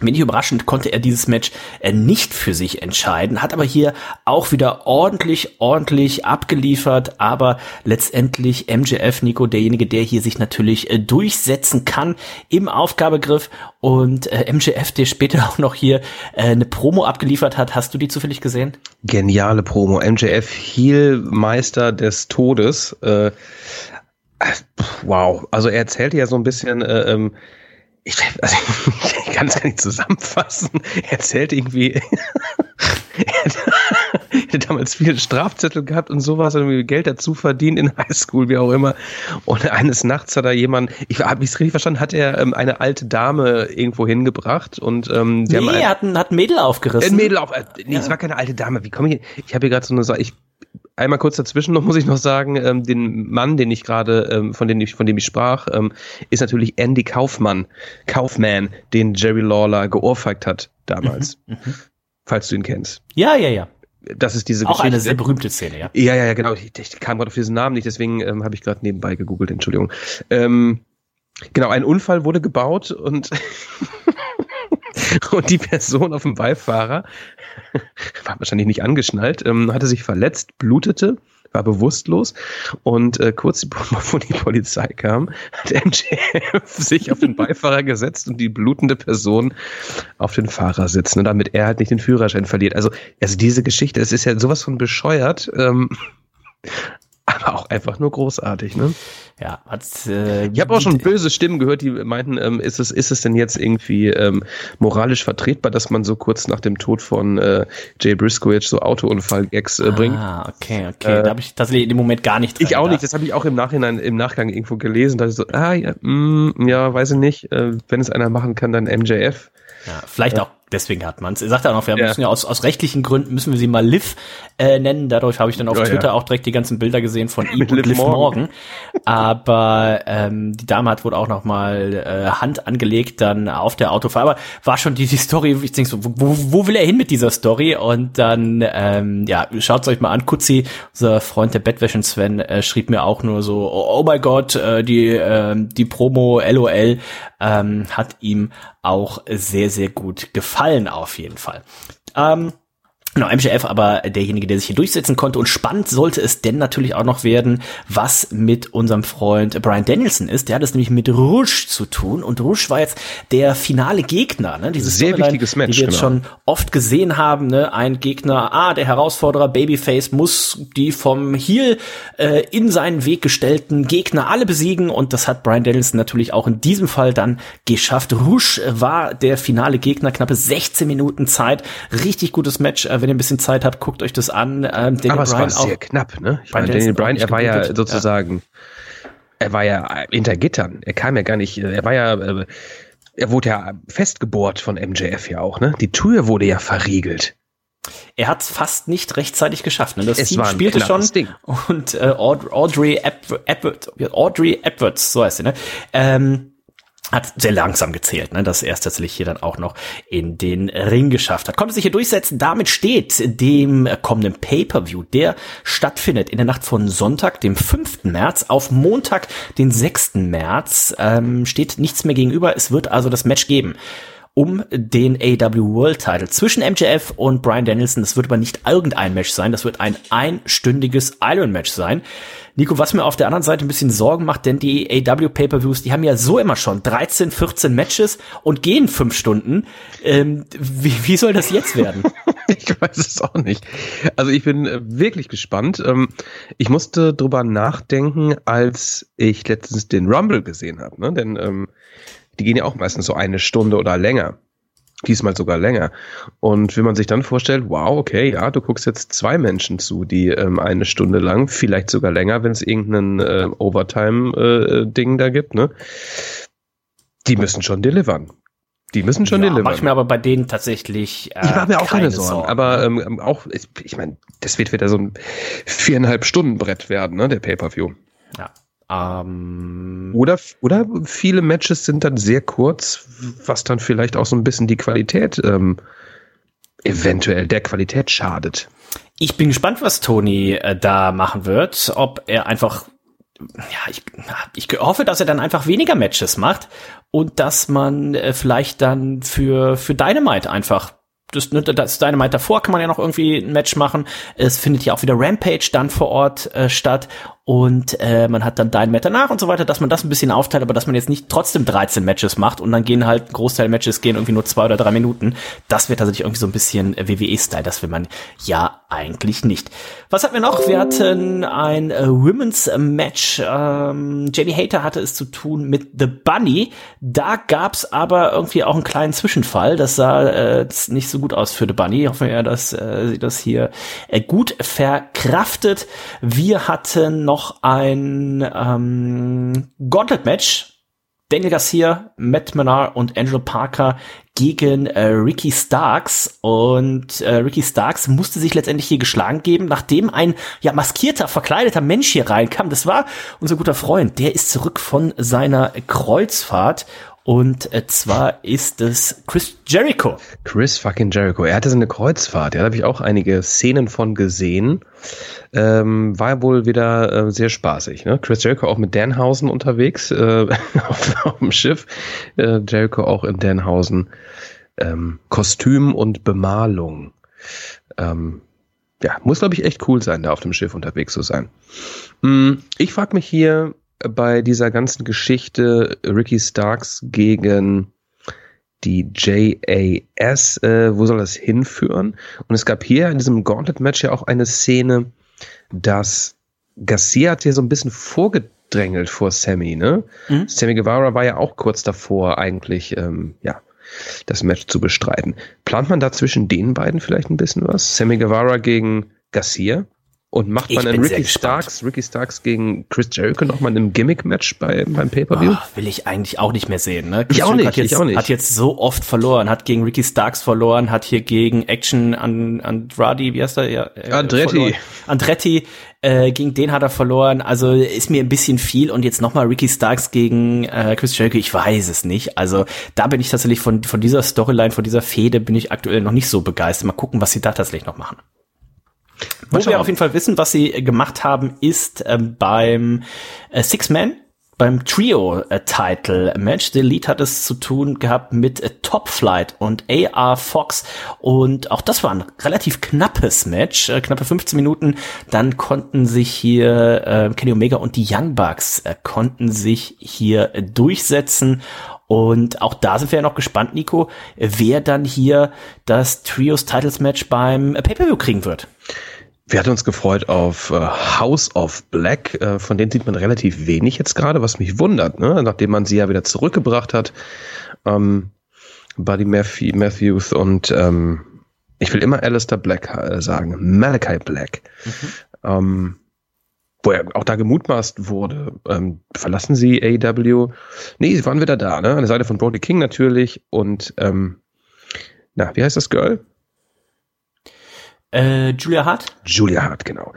Wenig überraschend konnte er dieses Match äh, nicht für sich entscheiden, hat aber hier auch wieder ordentlich, ordentlich abgeliefert, aber letztendlich MJF, Nico, derjenige, der hier sich natürlich äh, durchsetzen kann im Aufgabegriff und äh, MJF, der später auch noch hier eine Promo abgeliefert hat. Hast du die zufällig gesehen? Geniale Promo. MJF Heel-Meister des Todes. Äh, wow. Also er erzählte ja so ein bisschen, äh, ähm, ich, also, kann es gar nicht zusammenfassen. Er erzählt irgendwie, er hätte damals viele Strafzettel gehabt und sowas, hat irgendwie Geld dazu verdient in Highschool, wie auch immer. Und eines Nachts hat er jemanden, ich habe es richtig verstanden, hat er ähm, eine alte Dame irgendwo hingebracht und ähm, die haben nee, ein, er hat ein, hat ein Mädel aufgerissen. ein Mädel auf, äh, nee, es war keine alte Dame. Wie komme ich? Ich habe hier gerade so eine Sache. Ich einmal kurz dazwischen noch muss ich noch sagen, ähm, den Mann, den ich gerade, ähm, von dem ich, von dem ich sprach, ähm, ist natürlich Andy Kaufmann, Kaufman, den Jerry Lawler geohrfeigt hat damals, falls du ihn kennst. Ja, ja, ja. Das ist diese Auch eine Geschichte. sehr berühmte Szene, ja. Ja, ja, ja, genau. Ich, ich kam gerade auf diesen Namen nicht, deswegen ähm, habe ich gerade nebenbei gegoogelt, Entschuldigung. Ähm, genau, ein Unfall wurde gebaut und, und die Person auf dem Beifahrer war wahrscheinlich nicht angeschnallt, ähm, hatte sich verletzt, blutete, war bewusstlos. Und äh, kurz bevor die Polizei kam, hat MJF sich auf den Beifahrer gesetzt und die blutende Person auf den Fahrersitz, ne, damit er halt nicht den Führerschein verliert. Also, also diese Geschichte, das ist ja sowas von bescheuert, ähm, aber auch einfach nur großartig, ne? Ja, hat, äh, Ich habe auch schon böse Stimmen gehört, die meinten, ähm, ist es ist es denn jetzt irgendwie ähm, moralisch vertretbar, dass man so kurz nach dem Tod von äh, Jay Briscoe so Autounfall-Gags äh, bringt? Ah, okay, okay. da habe ich tatsächlich in dem Moment gar nicht dran Ich auch nicht, das habe ich auch im Nachhinein, im Nachgang irgendwo gelesen, da ich so, ah ja, mm, ja, weiß ich nicht, äh, wenn es einer machen kann, dann MJF. Ja, vielleicht auch, deswegen hat man es. Er sagt dann auch, wir ja. müssen ja aus, aus rechtlichen Gründen müssen wir sie mal Liv äh, nennen. Dadurch habe ich dann auf oh, Twitter ja. auch direkt die ganzen Bilder gesehen von ihm und Liv, Liv Morgan. Morgan. Aber ähm, die Dame hat wohl auch noch mal äh, Hand angelegt dann auf der Autofahrt. Aber war schon die, die Story, ich denke so, wo, wo will er hin mit dieser Story? Und dann, ähm, ja, schaut's euch mal an. Kutzi, unser Freund der Bettwäschen Sven, äh, schrieb mir auch nur so, oh, oh mein Gott, äh, die, äh, die Promo LOL ähm, hat ihm auch sehr, sehr gut gefallen auf jeden Fall. Ähm, Genau, MJF aber derjenige, der sich hier durchsetzen konnte. Und spannend sollte es denn natürlich auch noch werden, was mit unserem Freund Brian Danielson ist. Der hat es nämlich mit Rush zu tun. Und Rush war jetzt der finale Gegner. Ne? Dieses Sehr wichtiges Match, die wir jetzt genau. schon oft gesehen haben. Ne? Ein Gegner, ah, der Herausforderer Babyface muss die vom Heel äh, in seinen Weg gestellten Gegner alle besiegen. Und das hat Brian Danielson natürlich auch in diesem Fall dann geschafft. Rush war der finale Gegner, knappe 16 Minuten Zeit. Richtig gutes Match wenn ihr ein bisschen Zeit habt, guckt euch das an. Ähm, Daniel Aber es Bryan war sehr knapp, ne? Ich meine, Daniel Bryan, er war ja sozusagen, ja. er war ja hinter Gittern. Er kam ja gar nicht, er war ja, äh, er wurde ja festgebohrt von MJF ja auch, ne? Die Tür wurde ja verriegelt. Er hat es fast nicht rechtzeitig geschafft. Ne? Das es Team spielte schon Ding. und äh, Audrey Edwards, Audrey Edwards, so heißt sie, ne? Ähm, hat sehr langsam gezählt, ne, dass er es tatsächlich hier dann auch noch in den Ring geschafft hat. Konnte sich hier durchsetzen. Damit steht dem kommenden Pay-per-View, der stattfindet in der Nacht von Sonntag, dem 5. März, auf Montag, den 6. März, ähm, steht nichts mehr gegenüber. Es wird also das Match geben um den AW World Title zwischen MJF und Brian Danielson. Das wird aber nicht irgendein Match sein, das wird ein einstündiges Iron Match sein. Nico, was mir auf der anderen Seite ein bisschen Sorgen macht, denn die AW Pay-per-Views, die haben ja so immer schon 13, 14 Matches und gehen fünf Stunden. Ähm, wie, wie soll das jetzt werden? ich weiß es auch nicht. Also ich bin äh, wirklich gespannt. Ähm, ich musste drüber nachdenken, als ich letztens den Rumble gesehen habe, ne? denn ähm, die gehen ja auch meistens so eine Stunde oder länger diesmal sogar länger. Und wenn man sich dann vorstellt, wow, okay, ja, du guckst jetzt zwei Menschen zu, die ähm, eine Stunde lang, vielleicht sogar länger, wenn es irgendein äh, Overtime-Ding äh, da gibt, ne? Die müssen schon delivern. Die müssen schon ja, delivern. Mach ich mir aber bei denen tatsächlich. Äh, ich mache mir auch keine, keine Sorgen. Sorgen. Aber ähm, auch, ich, ich meine, das wird wieder so ein viereinhalb Stunden Brett werden, ne, der Pay-per-View. Ja. Ähm, oder, oder viele Matches sind dann sehr kurz, was dann vielleicht auch so ein bisschen die Qualität ähm, eventuell der Qualität schadet. Ich bin gespannt, was Tony äh, da machen wird. Ob er einfach, ja, ich, ich hoffe, dass er dann einfach weniger Matches macht und dass man äh, vielleicht dann für, für Dynamite einfach das, ne, das Dynamite davor kann man ja noch irgendwie ein Match machen. Es findet ja auch wieder Rampage dann vor Ort äh, statt und äh, man hat dann Dynamite danach und so weiter, dass man das ein bisschen aufteilt, aber dass man jetzt nicht trotzdem 13 Matches macht und dann gehen halt Großteil Matches gehen irgendwie nur zwei oder drei Minuten. Das wird tatsächlich irgendwie so ein bisschen WWE-Style. Das will man ja eigentlich nicht. Was hatten wir noch? Wir hatten ein äh, Women's Match. Ähm, Jamie Hater hatte es zu tun mit The Bunny. Da gab's aber irgendwie auch einen kleinen Zwischenfall. Das sah äh, nicht so gut aus für The Bunny. Ich hoffe ja, dass äh, sie das hier äh, gut verkraftet. Wir hatten noch ein ähm, Gauntlet-Match. Daniel Garcia, Matt Menard und Angelo Parker gegen äh, Ricky Starks. Und äh, Ricky Starks musste sich letztendlich hier geschlagen geben, nachdem ein ja maskierter, verkleideter Mensch hier reinkam. Das war unser guter Freund. Der ist zurück von seiner Kreuzfahrt und äh, zwar ist es Chris Jericho. Chris fucking Jericho. Er hatte so eine Kreuzfahrt. Ja, da habe ich auch einige Szenen von gesehen. Ähm, war wohl wieder äh, sehr spaßig. Ne? Chris Jericho auch mit Danhausen unterwegs äh, auf, auf, dem Schiff. Äh, Jericho auch in Danhausen. Ähm, Kostüm und Bemalung. Ähm, ja, muss glaube ich echt cool sein, da auf dem Schiff unterwegs zu sein. Hm, ich frage mich hier, bei dieser ganzen Geschichte Ricky Starks gegen die JAS, äh, wo soll das hinführen? Und es gab hier in diesem Gauntlet-Match ja auch eine Szene, dass Garcia hat hier so ein bisschen vorgedrängelt vor Sammy, ne? Mhm. Sammy Guevara war ja auch kurz davor, eigentlich, ähm, ja, das Match zu bestreiten. Plant man da zwischen den beiden vielleicht ein bisschen was? Sammy Guevara gegen Garcia? Und macht man dann Ricky Starks, Ricky Starks gegen Chris Jericho nochmal in einem Gimmick-Match bei, beim Pay-Per-View? Oh, will ich eigentlich auch nicht mehr sehen, ne? Chris ich auch nicht, hat jetzt, ich auch nicht. Hat jetzt so oft verloren, hat gegen Ricky Starks verloren, hat hier gegen Action an, Andrade, wie heißt er? Ja, äh, Andretti. Verloren. Andretti, äh, gegen den hat er verloren. Also ist mir ein bisschen viel. Und jetzt nochmal Ricky Starks gegen äh, Chris Jericho, ich weiß es nicht. Also da bin ich tatsächlich von, von dieser Storyline, von dieser Fehde bin ich aktuell noch nicht so begeistert. Mal gucken, was sie da tatsächlich noch machen. Wo wir auf jeden Fall wissen, was sie gemacht haben, ist ähm, beim äh, Six-Man, beim Trio-Title-Match. The Elite hat es zu tun gehabt mit äh, Top Flight und AR Fox. Und auch das war ein relativ knappes Match, äh, knappe 15 Minuten. Dann konnten sich hier äh, Kenny Omega und die Young Bucks äh, konnten sich hier äh, durchsetzen. Und auch da sind wir ja noch gespannt, Nico, wer dann hier das Trios Titles Match beim äh, Pay-Per-View kriegen wird. Wir hatten uns gefreut auf äh, House of Black. Äh, von denen sieht man relativ wenig jetzt gerade, was mich wundert, ne? nachdem man sie ja wieder zurückgebracht hat. Ähm, Buddy Matthew, Matthews und ähm, ich will immer Alistair Black äh, sagen, Malachi Black. Mhm. Ähm, wo er auch da gemutmaßt wurde, ähm, verlassen sie AEW? Nee, sie waren wieder da, ne? An der Seite von Brody King natürlich und ähm, na, wie heißt das Girl? Äh, Julia Hart? Julia Hart, genau.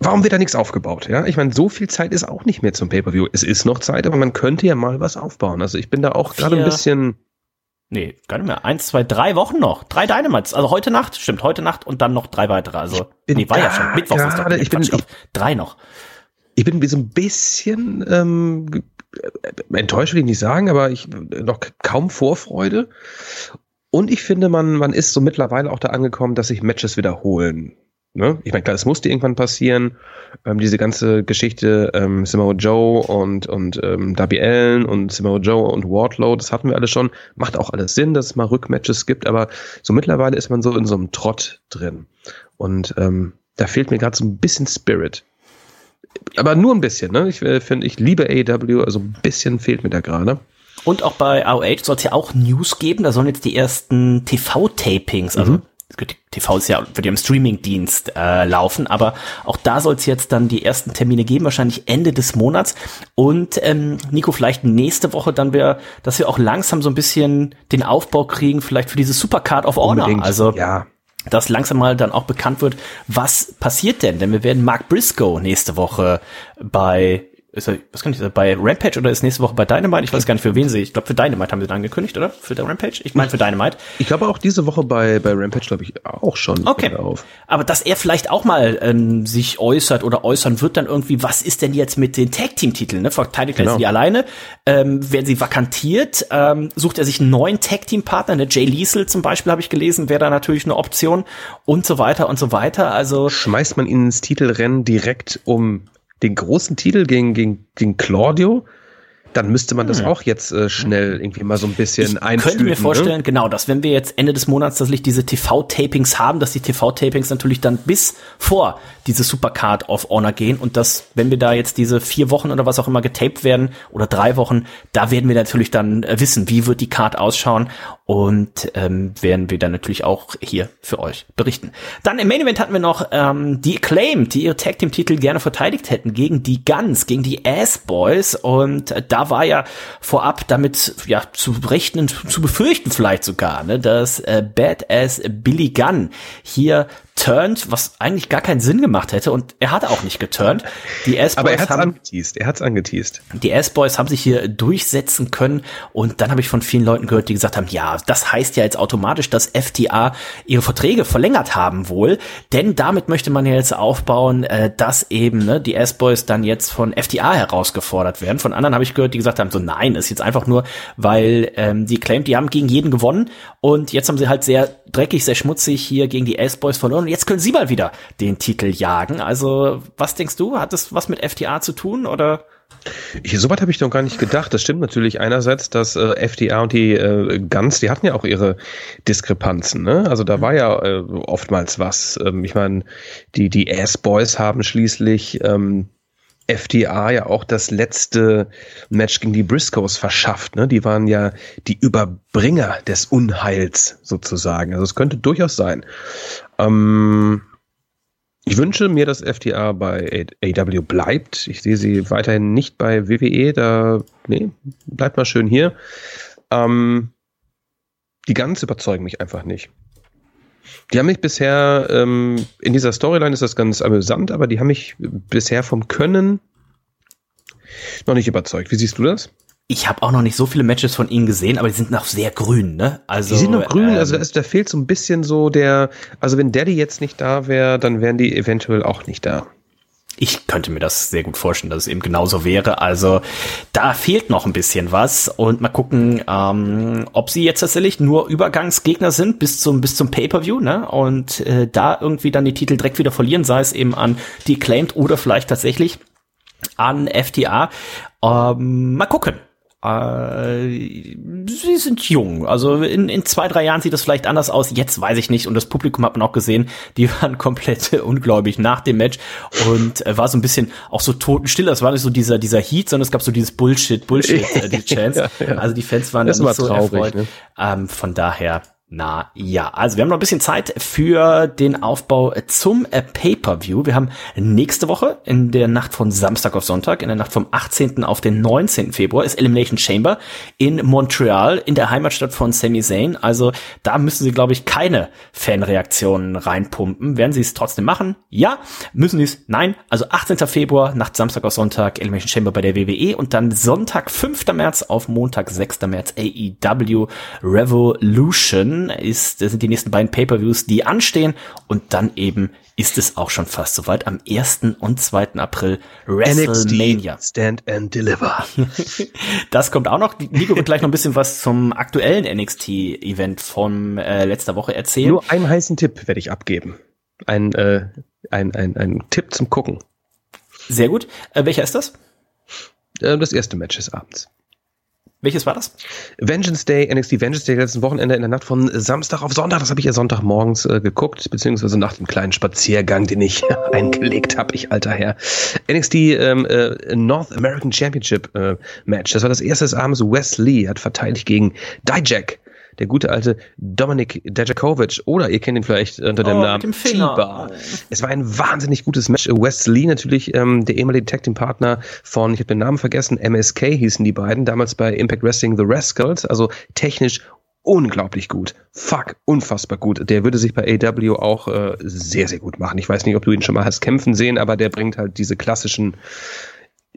Warum wird da nichts aufgebaut? Ja, ich meine, so viel Zeit ist auch nicht mehr zum Pay-per-View. Es ist noch Zeit, aber man könnte ja mal was aufbauen. Also ich bin da auch gerade ein bisschen. Nee, gar nicht mehr. Eins, zwei, drei Wochen noch. Drei Dynamites. Also heute Nacht, stimmt, heute Nacht und dann noch drei weitere. Also, nee, war ja schon. Mittwoch ist doch, ich bin, ich, drei noch. Ich bin so ein bisschen ähm, enttäuscht, will ich nicht sagen, aber ich noch kaum Vorfreude. Und ich finde, man, man ist so mittlerweile auch da angekommen, dass sich Matches wiederholen. Ne? Ich meine, klar, es musste irgendwann passieren. Ähm, diese ganze Geschichte ähm, Samoa Joe und, und ähm, Darby Allen und Samoa Joe und Wardlow, das hatten wir alle schon. Macht auch alles Sinn, dass es mal Rückmatches gibt, aber so mittlerweile ist man so in so einem Trott drin. Und ähm, da fehlt mir gerade so ein bisschen Spirit. Aber nur ein bisschen, ne? Ich äh, finde, ich liebe AEW, also ein bisschen fehlt mir da gerade. Und auch bei AOH soll es ja auch News geben. Da sollen jetzt die ersten TV-Tapings, also mhm. TV ist ja, wird ja im Streaming-Dienst äh, laufen, aber auch da soll es jetzt dann die ersten Termine geben, wahrscheinlich Ende des Monats. Und ähm, Nico, vielleicht nächste Woche dann wir, dass wir auch langsam so ein bisschen den Aufbau kriegen, vielleicht für diese Supercard of Honor. Unbedingt. Also ja dass langsam mal dann auch bekannt wird, was passiert denn? Denn wir werden Mark Briscoe nächste Woche bei ist er, was kann ich sagen, bei Rampage oder ist nächste Woche bei Dynamite? Ich weiß gar nicht, für wen sie, ich glaube, für Dynamite haben sie dann angekündigt, oder? Für der Rampage? Ich meine, für Dynamite. Ich glaube auch diese Woche bei, bei Rampage, glaube ich, auch schon. Okay. Auf. Aber dass er vielleicht auch mal ähm, sich äußert oder äußern wird dann irgendwie, was ist denn jetzt mit den Tag-Team-Titeln? Ne? Verteidigt genau. er sie alleine? Ähm, werden sie vakantiert? Ähm, sucht er sich einen neuen Tag-Team-Partner? Ne? Jay Liesel zum Beispiel habe ich gelesen, wäre da natürlich eine Option und so weiter und so weiter. Also schmeißt man ihn ins Titelrennen direkt um den großen Titel gegen, gegen, gegen Claudio dann müsste man das hm. auch jetzt äh, schnell irgendwie mal so ein bisschen ich könnte mir ne? vorstellen, ne? genau, dass wenn wir jetzt Ende des Monats tatsächlich diese TV-Tapings haben, dass die TV-Tapings natürlich dann bis vor diese Supercard of Honor gehen und dass, wenn wir da jetzt diese vier Wochen oder was auch immer getaped werden oder drei Wochen, da werden wir natürlich dann äh, wissen, wie wird die Card ausschauen und ähm, werden wir dann natürlich auch hier für euch berichten. Dann im Main Event hatten wir noch ähm, die Acclaimed, die ihre Tag Team Titel gerne verteidigt hätten gegen die Guns, gegen die Ass Boys und äh, da war ja vorab damit ja zu rechnen, zu befürchten vielleicht sogar, ne, dass äh, Badass Billy Gunn hier turnt, was eigentlich gar keinen Sinn gemacht hätte und er hat auch nicht geturnt. Die S-Boys Aber er hat's haben, angeteased, er hat's angeteased. Die S-Boys haben sich hier durchsetzen können und dann habe ich von vielen Leuten gehört, die gesagt haben, ja, das heißt ja jetzt automatisch, dass FTA ihre Verträge verlängert haben wohl, denn damit möchte man ja jetzt aufbauen, äh, dass eben ne, die S-Boys dann jetzt von FTA herausgefordert werden. Von anderen habe ich gehört, die gesagt haben, so nein, ist jetzt einfach nur, weil ähm, die claimt, die haben gegen jeden gewonnen und jetzt haben sie halt sehr dreckig, sehr schmutzig hier gegen die S-Boys verloren und jetzt können sie mal wieder den Titel jagen. Also, was denkst du? Hat das was mit FTA zu tun oder? Ich, Soweit habe ich noch gar nicht gedacht. Das stimmt natürlich einerseits, dass äh, FDA und die äh, Guns, die hatten ja auch ihre Diskrepanzen. Ne? Also da war ja äh, oftmals was. Ähm, ich meine, die die Ass Boys haben schließlich ähm, FDA ja auch das letzte Match gegen die Briscoes verschafft. Ne? Die waren ja die Überbringer des Unheils sozusagen. Also es könnte durchaus sein. Ähm, Ich wünsche mir, dass FTA bei AW bleibt. Ich sehe sie weiterhin nicht bei WWE. Da, nee, bleibt mal schön hier. Ähm, die ganz überzeugen mich einfach nicht. Die haben mich bisher, ähm, in dieser Storyline ist das ganz amüsant, aber die haben mich bisher vom Können noch nicht überzeugt. Wie siehst du das? Ich habe auch noch nicht so viele Matches von ihnen gesehen, aber die sind noch sehr grün, ne? Also die sind noch grün, ähm, also da, da fehlt so ein bisschen so der, also wenn Daddy jetzt nicht da wäre, dann wären die eventuell auch nicht da. Ich könnte mir das sehr gut vorstellen, dass es eben genauso wäre. Also da fehlt noch ein bisschen was und mal gucken, ähm, ob sie jetzt tatsächlich nur Übergangsgegner sind bis zum bis zum Pay-per-View, ne? Und äh, da irgendwie dann die Titel direkt wieder verlieren, sei es eben an die Claimed oder vielleicht tatsächlich an FTA. Ähm, mal gucken. Äh, sie sind jung. Also in, in zwei, drei Jahren sieht das vielleicht anders aus. Jetzt weiß ich nicht. Und das Publikum hat man auch gesehen. Die waren komplett ungläubig nach dem Match und äh, war so ein bisschen auch so totenstill. Das war nicht so dieser, dieser Heat, sondern es gab so dieses Bullshit, Bullshit, äh, die Chance. ja, ja. Also die Fans waren das nicht so traurig, erfreut. Ne? Ähm, von daher na ja, also wir haben noch ein bisschen Zeit für den Aufbau zum äh, Pay-per-View. Wir haben nächste Woche in der Nacht von Samstag auf Sonntag, in der Nacht vom 18. auf den 19. Februar ist Elimination Chamber in Montreal, in der Heimatstadt von Sami Zayn. Also da müssen sie, glaube ich, keine Fanreaktionen reinpumpen. Werden sie es trotzdem machen? Ja. Müssen sie es? Nein. Also 18. Februar, Nacht Samstag auf Sonntag, Elimination Chamber bei der WWE und dann Sonntag 5. März auf Montag 6. März AEW Revolution ist, das sind die nächsten beiden Pay-per-Views, die anstehen und dann eben ist es auch schon fast soweit. Am 1. und 2. April WrestleMania. NXT Stand and Deliver. das kommt auch noch. Nico wird gleich noch ein bisschen was zum aktuellen NXT-Event von äh, letzter Woche erzählen. Nur einen heißen Tipp werde ich abgeben. Ein, äh, ein, ein, ein Tipp zum Gucken. Sehr gut. Äh, welcher ist das? Äh, das erste Match des Abends. Welches war das? Vengeance Day, NXT Vengeance Day letzten Wochenende in der Nacht von Samstag auf Sonntag. Das habe ich ja Sonntagmorgens äh, geguckt, beziehungsweise nach dem kleinen Spaziergang, den ich eingelegt habe, ich alter Herr. NXT ähm, äh, North American Championship äh, Match. Das war das erste des Abends. Wes Lee hat verteidigt gegen Dijak der gute alte Dominik Dajakovic oder ihr kennt ihn vielleicht unter dem oh, Namen T-Bar. Es war ein wahnsinnig gutes Match. Wes Lee natürlich, ähm, der ehemalige Tag Team Partner von, ich habe den Namen vergessen, MSK hießen die beiden, damals bei Impact Wrestling The Rascals, also technisch unglaublich gut. Fuck, unfassbar gut. Der würde sich bei AW auch äh, sehr, sehr gut machen. Ich weiß nicht, ob du ihn schon mal hast kämpfen sehen, aber der bringt halt diese klassischen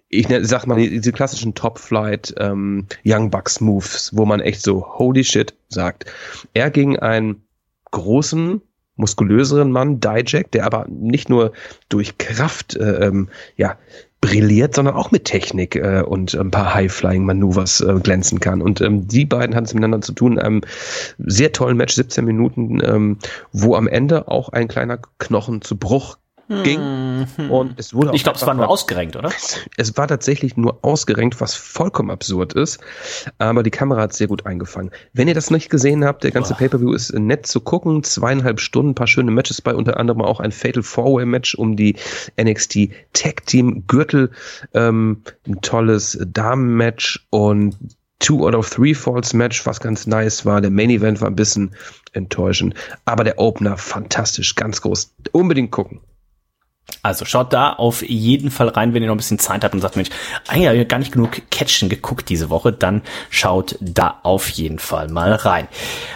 ich ne, sag mal, diese klassischen Top-Flight ähm, Young Bucks Moves, wo man echt so holy shit sagt. Er gegen einen großen, muskulöseren Mann, Dijak, der aber nicht nur durch Kraft äh, ähm, ja, brilliert, sondern auch mit Technik äh, und ein paar High-Flying-Manövers äh, glänzen kann. Und ähm, die beiden hatten es miteinander zu tun. Einem sehr tollen Match, 17 Minuten, ähm, wo am Ende auch ein kleiner Knochen zu Bruch ging. Mhm. Und es wurde Ich glaube, es war nur ausgerenkt, oder? Es war tatsächlich nur ausgerenkt, was vollkommen absurd ist. Aber die Kamera hat sehr gut eingefangen. Wenn ihr das nicht gesehen habt, der ganze Pay-Per-View ist nett zu gucken. Zweieinhalb Stunden, paar schöne Matches bei, unter anderem auch ein Fatal Four-Way-Match um die NXT Tag Team Gürtel. Ähm, ein tolles Damen-Match und Two out of Three Falls Match, was ganz nice war. Der Main Event war ein bisschen enttäuschend. Aber der Opener fantastisch, ganz groß. Unbedingt gucken. Also schaut da auf jeden Fall rein, wenn ihr noch ein bisschen Zeit habt und sagt, Mensch, eigentlich habe ich gar nicht genug Catchen geguckt diese Woche, dann schaut da auf jeden Fall mal rein.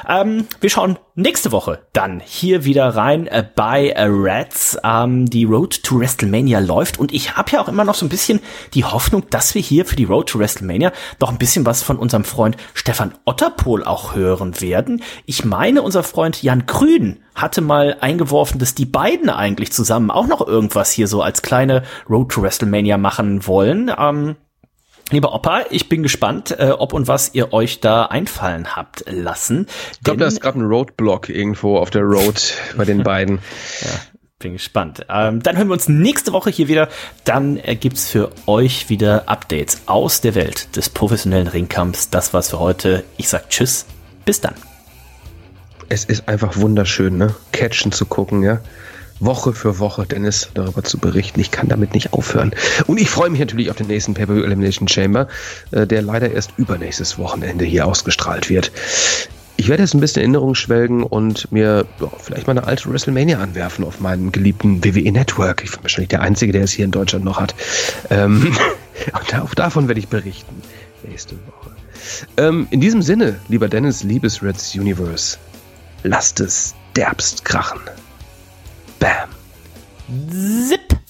Ähm, wir schauen nächste Woche dann hier wieder rein äh, bei äh, Reds. Ähm, die Road to WrestleMania läuft und ich habe ja auch immer noch so ein bisschen die Hoffnung, dass wir hier für die Road to WrestleMania doch ein bisschen was von unserem Freund Stefan Otterpohl auch hören werden. Ich meine, unser Freund Jan Grün hatte mal eingeworfen, dass die beiden eigentlich zusammen auch noch irgendwas hier so als kleine Road to WrestleMania machen wollen. Ähm, Lieber Opa, ich bin gespannt, äh, ob und was ihr euch da einfallen habt lassen. Ich glaube, da ist gerade ein Roadblock irgendwo auf der Road bei den beiden. ja, bin gespannt. Ähm, dann hören wir uns nächste Woche hier wieder. Dann äh, gibt's für euch wieder Updates aus der Welt des professionellen Ringkampfs. Das war's für heute. Ich sag Tschüss. Bis dann. Es ist einfach wunderschön, ne? Catchen zu gucken, ja. Woche für Woche Dennis darüber zu berichten. Ich kann damit nicht aufhören. Und ich freue mich natürlich auf den nächsten Pay Elimination Chamber, äh, der leider erst übernächstes Wochenende hier ausgestrahlt wird. ich werde jetzt ein bisschen Erinnerung schwelgen und mir ja, vielleicht mal eine alte WrestleMania anwerfen auf meinem geliebten WWE Network. Ich bin wahrscheinlich der Einzige, der es hier in Deutschland noch hat. Ähm, und auch davon werde ich berichten nächste Woche. Ähm, in diesem Sinne, lieber Dennis, liebes Reds Universe, lasst es derbst krachen. Bam. Zip.